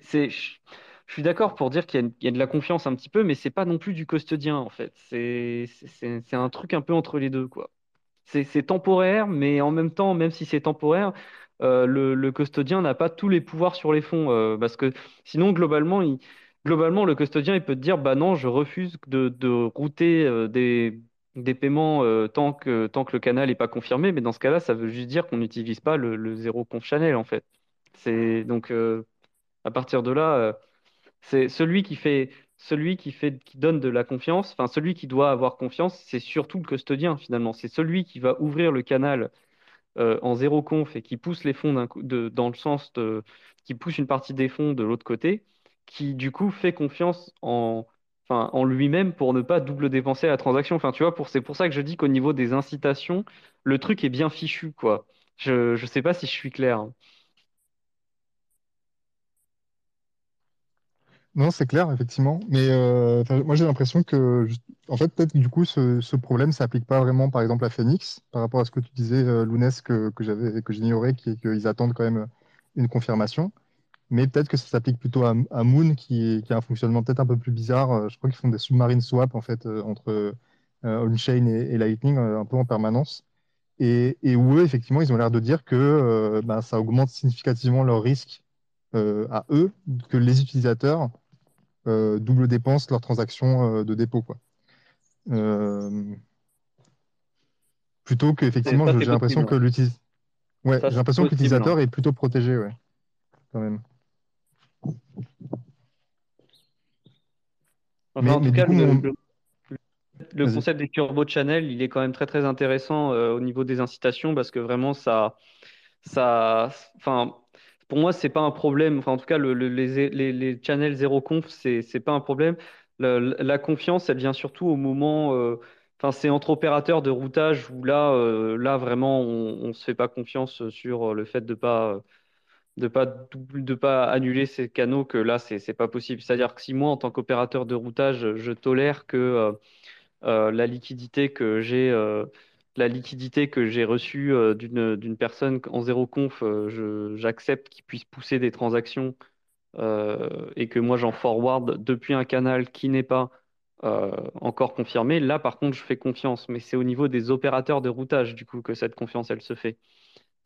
c'est- je suis d'accord pour dire qu'il y a, de la confiance un petit peu, mais c'est pas non plus du custodien en fait. C'est un truc un peu entre les deux, quoi. C'est temporaire, mais en même temps, même si c'est temporaire, euh, le, le custodien n'a pas tous les pouvoirs sur les fonds, euh, parce que sinon, globalement, globalement, le custodien, il peut te dire, bah non, je refuse de, router euh, des, des paiements tant que, tant que le canal n'est pas confirmé, mais dans ce cas-là, ça veut juste dire qu'on n'utilise pas le, le zéro conf channel, en fait. Donc à partir de là. C'est celui qui fait, celui qui fait, qui donne de la confiance, enfin celui qui doit avoir confiance, c'est surtout le custodien finalement. C'est celui qui va ouvrir le canal euh, en zéro conf et qui pousse les fonds dans le sens de, qui pousse une partie des fonds de l'autre côté, qui du coup fait confiance en, en lui-même pour ne pas double dépenser la transaction. Enfin, tu vois, pour, c'est pour ça que je dis qu'au niveau des incitations, le truc est bien fichu, quoi. Je, je sais pas si je suis clair. Non, c'est clair, effectivement. Mais euh, moi, j'ai l'impression que, en fait, peut-être que du coup, ce, problème s'applique pas vraiment, par exemple, à Phoenix, par rapport à ce que tu disais, euh, Lounès, que, que j'avais, que j'ignorais, qu'ils attendent quand même une confirmation. Mais peut-être que ça s'applique plutôt à, Moon, qui, qui a un fonctionnement peut-être un peu plus bizarre. Euh, Je crois qu'ils font des submarine swaps, en fait, euh, entre euh, on-chain et, Lightning, euh, un peu en permanence. Et, et où effectivement, ils ont l'air de dire que euh, ben, ça augmente significativement leur risque euh, à eux, que les utilisateurs euh, double dépensent leurs transactions euh, de dépôt, quoi. Euh, plutôt que, effectivement, c'est j'ai l'impression que ouais, possible. l'utilisateur est plutôt protégé, ouais, quand même. Enfin, Mais, en tout cas, coup, le, concept des turbo channels, il est quand même très très intéressant au niveau des incitations parce que vraiment ça, ça, enfin, pour moi c'est pas un problème. Enfin, en tout cas, le- le- les, channels zéro conf, c'est c'est pas un problème. La confiance, elle vient surtout au moment, euh, enfin, c'est entre opérateurs de routage où là, euh, là vraiment, on, on se fait pas confiance sur le fait de pas de pas de pas annuler ces canaux que là c'est c'est pas possible. C'est-à-dire que si moi en tant qu'opérateur de routage, je tolère que euh, la liquidité que j'ai la liquidité que j'ai reçue euh, d'une personne en zéro conf, euh, j'accepte qu'il puisse pousser des transactions euh, et que moi j'en forward depuis un canal qui n'est pas encore confirmé. Là, par contre, je fais confiance, mais c'est au niveau des opérateurs de routage du coup que cette confiance elle se fait.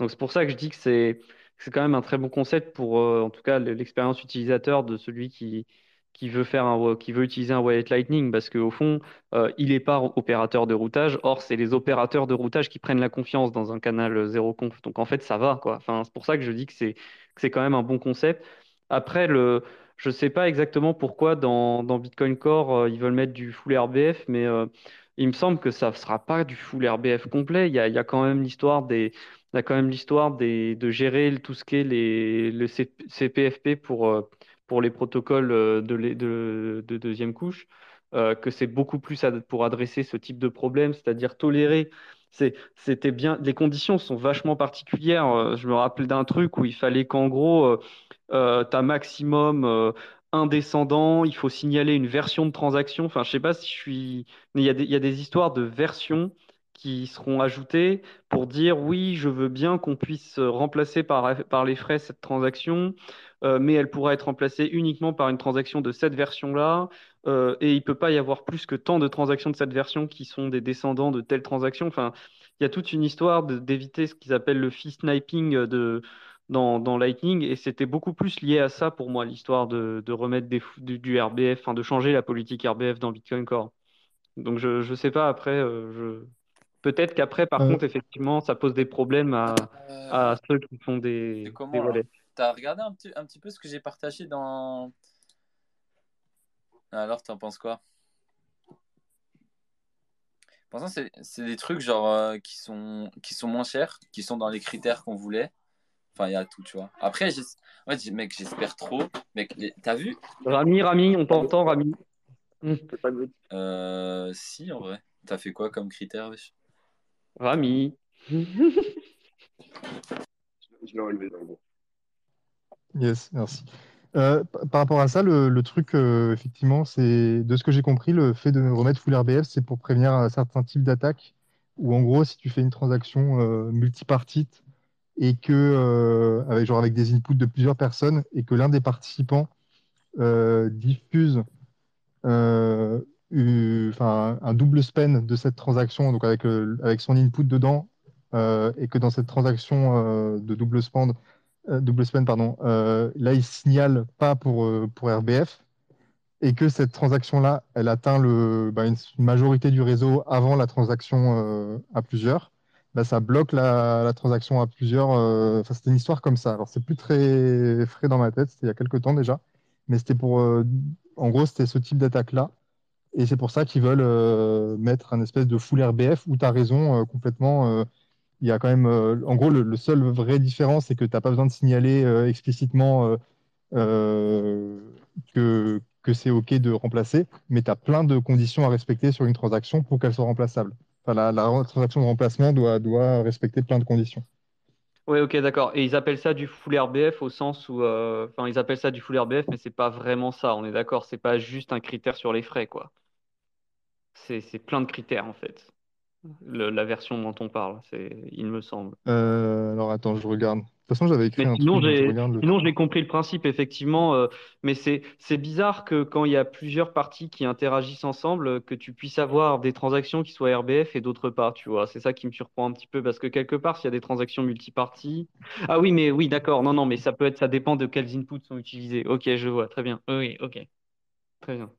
Donc c'est pour ça que je dis que c'est c'est quand même un très bon concept pour en tout cas le- l'expérience utilisateur de celui qui qui veut faire un qui veut utiliser un wallet Lightning parce qu'au fond euh, il n'est pas opérateur de routage. Or c'est les opérateurs de routage qui prennent la confiance dans un canal euh, zéro conf. Donc en fait ça va quoi. Enfin c'est pour ça que je dis que c'est que c'est quand même un bon concept. Après le je sais pas exactement pourquoi dans Bitcoin Core euh, ils veulent mettre du full RBF mais il me semble que ça ne sera pas du full RBF complet. Il y a, il y quand même l'histoire des on a quand même l'histoire des, de gérer tout ce qui est les, le CPFP pour, pour les protocoles euh, de, deuxième couche, euh, que c'est beaucoup plus pour adresser ce type de problème, c'est-à-dire tolérer. C'était bien, les conditions sont vachement particulières. Euh, Je me rappelle d'un truc où il fallait qu'en gros, tu as maximum un descendant, il faut signaler une version de transaction. Enfin, je sais pas si je suis. Mais il y a des, histoires de versions qui seront ajoutées pour dire oui, je veux bien qu'on puisse remplacer par les frais cette transaction, euh, mais elle pourra être remplacée uniquement par une transaction de cette version-là, euh, et il ne peut pas y avoir plus que tant de transactions de cette version qui sont des descendants de telle transaction. Enfin, il y a toute une histoire d'éviter ce qu'ils appellent le fee sniping de, dans, dans Lightning, et c'était beaucoup plus lié à ça pour moi, l'histoire de, de remettre des, du, du RBF, enfin de changer la politique RBF dans Bitcoin Core. Donc je je sais pas après euh, je peut-être qu'après par Euh, contre effectivement ça pose des problèmes à, Euh, à ceux qui font des, des comment wallets. t'as regardé un petit, un petit peu ce que j'ai partagé dans. Alors, t'en penses quoi? Pour l'instant, c'est c'est des trucs genre euh, qui sont, qui sont moins chers, qui sont dans les critères qu'on voulait. Enfin, il y a tout, tu vois. Après, ouais, j'ai- mec, j'espère trop. Mec, les- t'as vu? Rami, Rami, on t'entend, Rami. Mute. Euh, si, en vrai. T'as fait quoi comme critère, wesh? Rami. Je l'ai enlevé dans le bon. Yes, merci. Euh, par rapport à ça, le, truc, euh, effectivement, c'est de ce que j'ai compris, le fait de remettre full RBF, c'est pour prévenir un certain type d'attaque. Ou en gros, si tu fais une transaction euh, multipartite et que avec genre avec des inputs de plusieurs personnes et que l'un des participants diffuse un double spend de cette transaction, donc avec, avec son input dedans, et que dans cette transaction de double spend, euh, double spend, pardon, euh, là, il signale pas pour, euh, pour RBF, et que cette transaction-là, elle atteint le, bah, une majorité du réseau avant la transaction à plusieurs, bah, ça bloque la, la transaction à plusieurs. Enfin, c'était une histoire comme ça. Alors, c'est plus très frais dans ma tête, c'était il y a quelques temps déjà, mais c'était pour, en gros, c'était ce type d'attaque-là. Et c'est pour ça qu'ils veulent mettre un espèce de full RBF où tu as raison complètement. Il y a quand même, euh, en gros, le, seul vrai différence, c'est que tu n'as pas besoin de signaler euh, explicitement euh, que, c'est OK de remplacer, mais tu as plein de conditions à respecter sur une transaction pour qu'elle soit remplaçable. Enfin, la, transaction de remplacement doit, doit respecter plein de conditions. Ouais, ok, d'accord. Et ils appellent ça du full RBF au sens où, enfin, ils appellent ça du full RBF, mais c'est pas vraiment ça. On est d'accord. C'est pas juste un critère sur les frais, quoi. C'est plein de critères en fait. Le- la version dont on parle, il me semble. Euh, alors attends, je regarde. De toute façon, j'avais écrit Mais un sinon, truc, sinon, j'ai compris le principe, effectivement. euh, mais c'est, bizarre que quand il y a plusieurs parties qui interagissent ensemble, que tu puisses avoir des transactions qui soient RBF et d'autres pas, tu vois. C'est ça qui me surprend un petit peu parce que quelque part, s'il y a des transactions multiparties. Ah oui, mais oui, d'accord. Non, non, mais ça peut être, ça dépend de quels inputs sont utilisés. Ok, je vois. Très bien. Oui, ok. Très bien.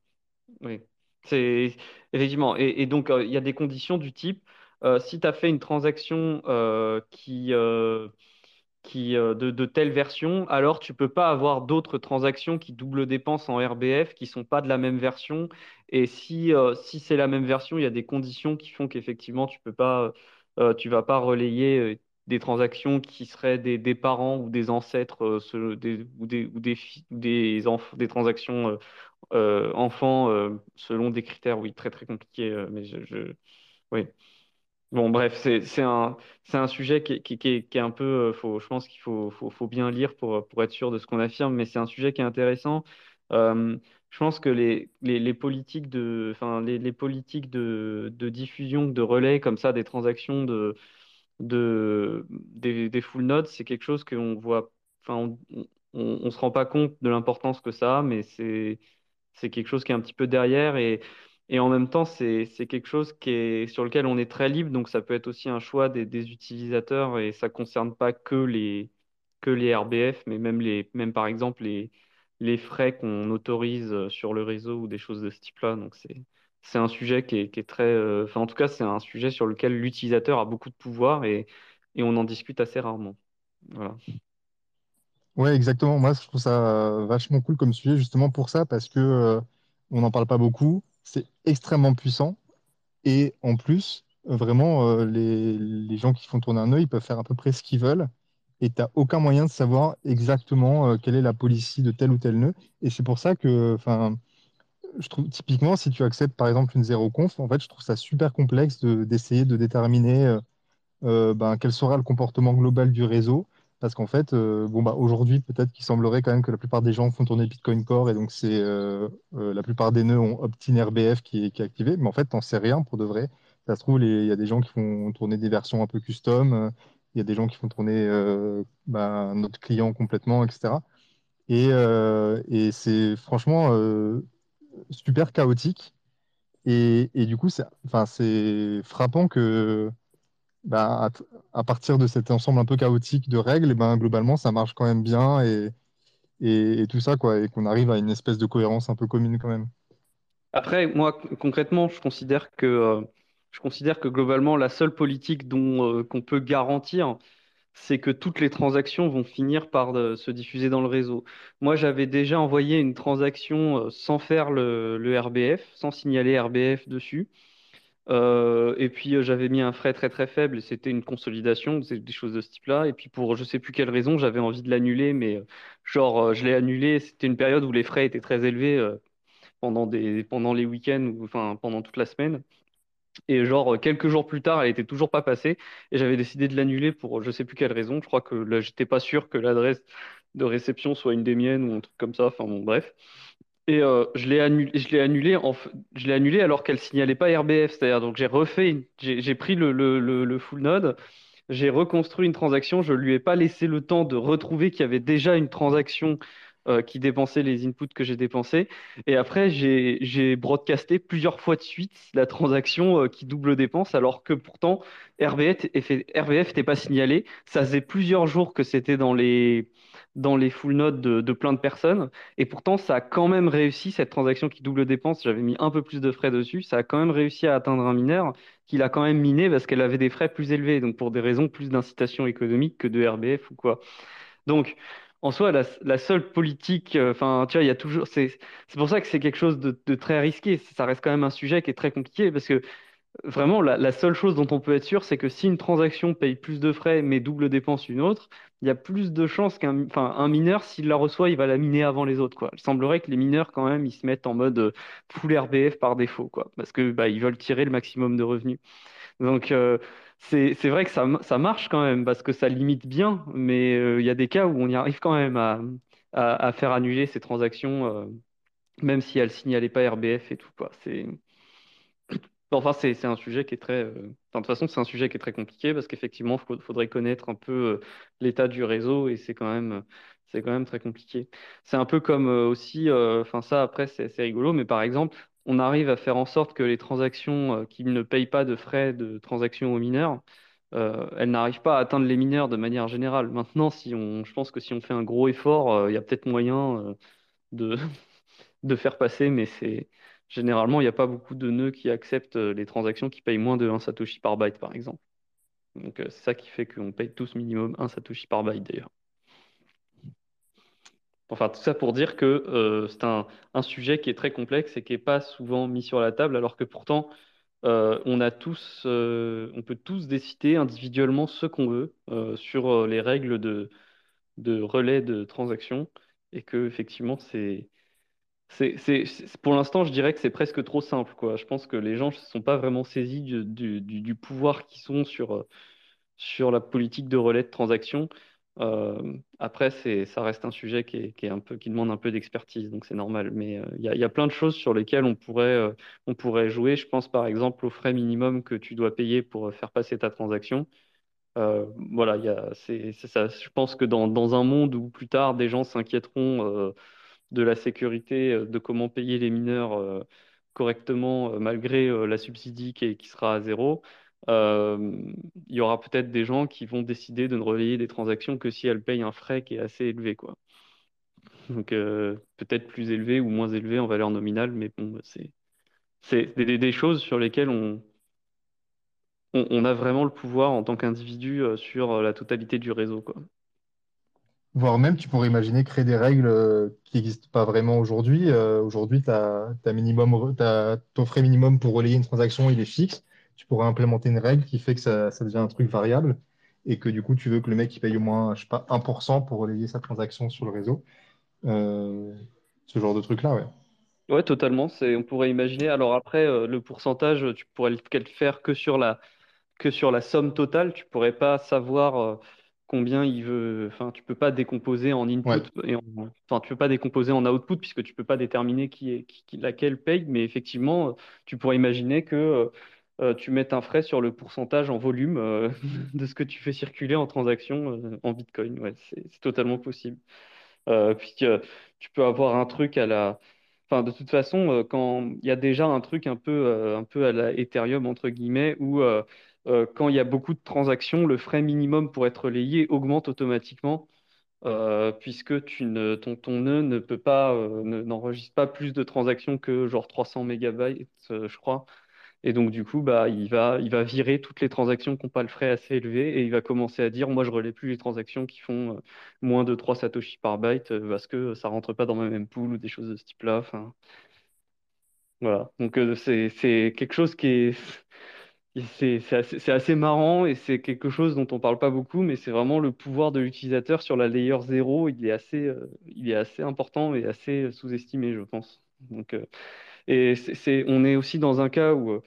Oui, c'est effectivement. Et, donc, euh, il y a des conditions du type, euh, si tu as fait une transaction euh, qui, de, de telle version, alors tu peux pas avoir d'autres transactions qui double dépensent en RBF qui sont pas de la même version. Et si, si c'est la même version, il y a des conditions qui font qu'effectivement, tu peux pas, vas pas relayer des transactions qui seraient des, des parents ou des ancêtres euh, ou des, des, des, enf- des transactions euh, euh, enfants selon des critères, oui, très très compliqués. mais je, oui. Bon, bref, c'est un, un sujet qui, qui, qui est, un peu, faut, je pense qu'il faut, faut, faut bien lire pour, pour être sûr de ce qu'on affirme, mais c'est un sujet qui est intéressant. Je pense que les, les, les politiques de, les, les politiques de, de diffusion, de relais comme ça, des transactions de, de, des, full nodes, c'est quelque chose qu'on voit, enfin, on, on, on se rend pas compte de l'importance que ça a, mais c'est, c'est quelque chose qui est un petit peu derrière et, et en même temps, c'est, c'est quelque chose qui est, sur lequel on est très libre, donc ça peut être aussi un choix des, des utilisateurs et ça concerne pas que les, que les RBF, mais même les, même par exemple les, les frais qu'on autorise sur le réseau ou des choses de ce type-là. Donc c'est, c'est un sujet qui est, très, euh, en tout cas, c'est un sujet sur lequel l'utilisateur a beaucoup de pouvoir et, on en discute assez rarement. Voilà. Ouais, exactement. Moi, je trouve ça vachement cool comme sujet, justement pour ça, parce que euh, on n'en parle pas beaucoup. C'est extrêmement puissant. Et en plus, vraiment, euh, les, gens qui font tourner un œil, ils peuvent faire à peu près ce qu'ils veulent. Et tu n'as aucun moyen de savoir exactement quelle est la policy de tel ou tel nœud. Et c'est pour ça que, enfin, je trouve typiquement, si tu acceptes par exemple une zéro conf, en fait, je trouve ça super complexe de- d'essayer de déterminer. euh, euh, ben, quel sera le comportement global du réseau. Parce qu'en fait, euh, bon, bah, aujourd'hui, peut-être qu'il semblerait quand même que la plupart des gens font tourner Bitcoin Core et donc c'est la plupart des nœuds ont opt-in RBF qui est, qui est activé. Mais en fait, t'en sais rien pour de vrai. Ça se trouve, il y a des gens qui font tourner des versions un peu custom. Il y a des gens qui font tourner bah, notre client complètement, etc. Et, et c'est franchement super chaotique. Et, et du coup, c'est frappant que bah, à, partir de cet ensemble un peu chaotique de règles, eh ben, globalement, ça marche quand même bien et, et, et tout ça, quoi, et qu'on arrive à une espèce de cohérence un peu commune quand même. Après, moi, concrètement, je considère que, euh, je considère que globalement, la seule politique dont, euh, qu'on peut garantir, c'est que toutes les transactions vont finir par euh, se diffuser dans le réseau. Moi, j'avais déjà envoyé une transaction euh, sans faire le, RBF, sans signaler RBF dessus. Euh, et puis j'avais mis un frais très très faible c'était une consolidation, des choses de ce type-là. Et puis pour je sais plus quelle raison, j'avais envie de l'annuler, mais genre je l'ai annulé. C'était une période où les frais étaient très élevés pendant pendant les week-ends ou enfin pendant toute la semaine. Et genre, quelques jours plus tard, elle était toujours pas passée. Et j'avais décidé de l'annuler pour je sais plus quelle raison. Je crois que là, j'étais pas sûr que l'adresse de réception soit une des miennes ou un truc comme ça. Enfin bon, bref. Et euh, je l'ai annulé, je l'ai annulé, alors qu'elle signalait pas RBF. C'est-à-dire, donc j'ai refait, j'ai pris le, le, le, full node, j'ai reconstruit une transaction. Je lui ai pas laissé le temps de retrouver qu'il y avait déjà une transaction euh, qui dépensait les inputs que j'ai dépensés. Et après, j'ai broadcasté plusieurs fois de suite la transaction euh, qui double dépense, alors que pourtant, RBF n'était pas signalé. Ça faisait plusieurs jours que c'était dans les, dans les full nodes de, plein de personnes. Et pourtant, ça a quand même réussi, cette transaction qui double dépense, j'avais mis un peu plus de frais dessus, ça a quand même réussi à atteindre un mineur qu'il a quand même miné parce qu'elle avait des frais plus élevés, donc pour des raisons plus d'incitation économique que de RBF ou quoi. Donc, en soi, la, seule politique, euh, enfin, tu vois, il y a toujours, c'est pour ça que c'est quelque chose de, très risqué. Ça reste quand même un sujet qui est très compliqué parce que vraiment, la, seule chose dont on peut être sûr, c'est que si une transaction paye plus de frais mais double dépense une autre, il y a plus de chances qu'un, un mineur, s'il la reçoit, il va la miner avant les autres. Il semblerait que les mineurs, quand même, ils se mettent en mode euh, full RBF par défaut, quoi, parce que bah, ils veulent tirer le maximum de revenus. Donc, euh, c'est vrai que ça, ça, marche quand même parce que ça limite bien, mais euh, il y a des cas où on y arrive quand même à, à, faire annuler ces transactions, euh, même si elles ne signalaient pas RBF et tout. C'est enfin, c'est un sujet qui est très. de toute façon, c'est un sujet qui est très compliqué parce qu'effectivement, il faudrait connaître un peu l'état du réseau et c'est quand même. C'est quand même très compliqué. C'est un peu comme aussi, enfin ça après c'est rigolo, mais par exemple, on arrive à faire en sorte que les transactions euh, qui ne payent pas de frais de transaction aux mineurs, euh, elles n'arrivent pas à atteindre les mineurs de manière générale. Maintenant, si on, je pense que si on fait un gros effort, euh, il y a peut-être moyen de, faire passer, mais c'est généralement, il n'y a pas beaucoup de nœuds qui acceptent les transactions qui payent moins de 1 Satoshi par byte, par exemple. Donc, c'est ça qui fait qu'on paye tous minimum 1 Satoshi par byte, d'ailleurs. Enfin, tout ça pour dire que euh, c'est un, sujet qui est très complexe et qui n'est pas souvent mis sur la table, alors que pourtant, euh, on a tous, euh, on peut tous décider individuellement ce qu'on veut sur les règles de, relais de transaction, et que effectivement, c'est, c'est, pour l'instant, je dirais que c'est presque trop simple, quoi. Je pense que les gens ne sont pas vraiment saisis du pouvoir qu'ils ont sur, sur la politique de relais de transaction. Euh, après, ça reste un sujet qui, est, un peu, qui demande un peu d'expertise, donc c'est normal. Mais euh, il y, a plein de choses sur lesquelles on pourrait, euh, on pourrait jouer. Je pense par exemple au frais minimum que tu dois payer pour faire passer ta transaction. voilà. Je pense que dans, dans, un monde où plus tard des gens s'inquiéteront de la sécurité, de comment payer les mineurs correctement malgré la subsidie qui, sera à zéro, il y aura peut-être des gens qui vont décider de ne relayer des transactions que si elles payent un frais qui est assez élevé, quoi. Donc euh, peut-être plus élevé ou moins élevé en valeur nominale, mais bon, bah, c'est des, choses sur lesquelles on, a vraiment le pouvoir en tant qu'individu euh, sur la totalité du réseau, quoi. Voire même, tu pourrais imaginer créer des règles qui n'existent pas vraiment aujourd'hui. aujourd'hui, minimum, ton frais minimum pour relayer une transaction, il est fixe tu pourrais implémenter une règle qui fait que ça, devient un truc variable et que du coup, tu veux que le mec il paye au moins, je sais pas, 1% pour relayer sa transaction sur le réseau. Euh, ce genre de truc-là, ouais. Ouais, totalement. C'est, on pourrait imaginer. Alors après, euh, le pourcentage, tu pourrais le faire que sur la, que sur la somme totale. Tu pourrais pas savoir euh, combien il veut. Enfin, tu peux pas décomposer en input et en, enfin, tu peux pas décomposer en output puisque tu peux pas déterminer qui est qui, laquelle paye. Mais effectivement, tu pourrais imaginer que euh, tu mets un frais sur le pourcentage en volume euh, de ce que tu fais circuler en transaction euh, en Bitcoin. C'est totalement possible. puis tu peux avoir un truc à la. Enfin, de toute façon, quand il y a déjà un truc un peu, un peu à la Ethereum, entre guillemets, où quand il y a beaucoup de transactions, le frais minimum pour être relayé augmente automatiquement. puisque ton, ton nœud ne peut pas, n'enregistre pas plus de transactions que genre 300 mégabytes, je crois. Et donc, du coup, bah, il va, il va virer toutes les transactions qui n'ont pas le frais assez élevé et il va commencer à dire, moi, je ne relais plus les transactions qui font euh, moins de 3 satoshi par byte euh, parce que ça ne rentre pas dans ma même pool ou des choses de ce type-là. Enfin, voilà. Donc, euh, c'est, c'est quelque chose qui est, c'est, c'est assez, marrant et c'est quelque chose dont on parle pas beaucoup, mais c'est vraiment le pouvoir de l'utilisateur sur la layer 0. Il est assez, il est assez important et assez sous-estimé, je pense. Donc, et on est aussi dans un cas où,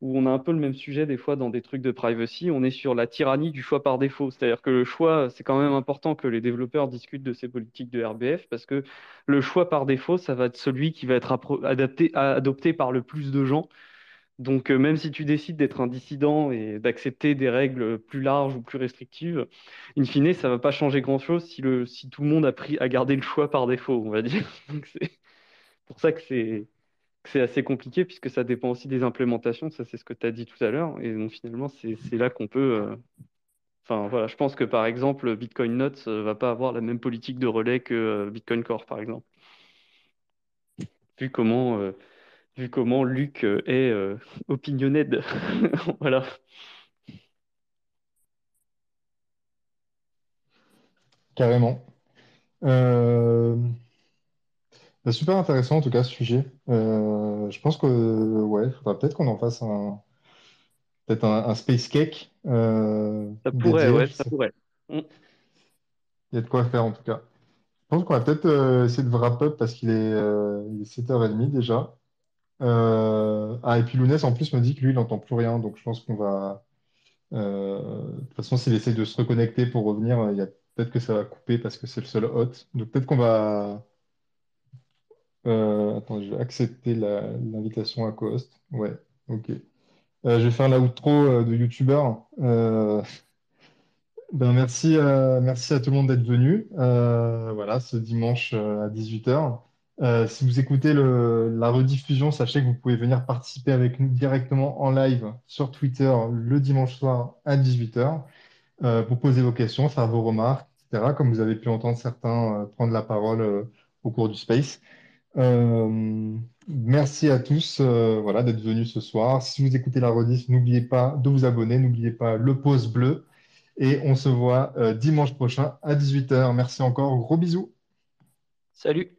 où on a un peu le même sujet des fois dans des trucs de privacy. On est sur la tyrannie du choix par défaut. C'est-à-dire que le choix, c'est quand même important que les développeurs discutent de ces politiques de RBF parce que le choix par défaut, ça va être celui qui va être adapté, adopté par le plus de gens. Donc, euh, même si tu décides d'être un dissident et d'accepter des règles plus larges ou plus restrictives, in fine, ça ne va pas changer grand-chose si tout le monde a, pris, a gardé le choix par défaut, on va dire. c'est pour ça que c'est c'est assez compliqué puisque ça dépend aussi des implémentations. Ça, c'est ce que tu as dit tout à l'heure. Et donc, finalement, c'est là qu'on peut. Euh, enfin, voilà, je pense que par exemple, Bitcoin Notes ne euh, va pas avoir la même politique de relais que euh, Bitcoin Core, par exemple. Vu comment, vu comment Luc est opinioned. voilà. Carrément. Euh... C'est super intéressant en tout cas ce sujet. Euh, je pense que ouais, faudra peut-être qu'on en fasse un peut-être un, space cake euh, Ça pourrait, ouais, ça pourrait. Mm. Il y a de quoi faire en tout cas. Je pense qu'on va peut-être euh, essayer de wrap up parce qu'il est, il est 7h30 déjà. Ah, et puis Lounès en plus me dit que lui, il n'entend plus rien. Donc je pense qu'on va. De toute façon, s'il essaie de se reconnecter pour revenir, il y a peut-être que ça va couper parce que c'est le seul hot. Donc peut-être qu'on va. Euh, attends, je vais accepter l'invitation à Coast. Ouais, ok. Euh, je vais faire la outro euh, de YouTuber. ben merci, merci à tout le monde d'être venu. voilà, ce dimanche à 18h. si vous écoutez la rediffusion, sachez que vous pouvez venir participer avec nous directement en live sur Twitter le dimanche soir à 18h pour poser vos questions, faire vos remarques, etc. Comme vous avez pu entendre certains prendre la parole au cours du space. Euh, merci à tous euh, voilà, d'être venus ce soir. Si vous écoutez la rediff, n'oubliez pas de vous abonner, n'oubliez pas le pouce bleu. Et on se voit euh, dimanche prochain à 18h. Merci encore. Gros bisous. Salut.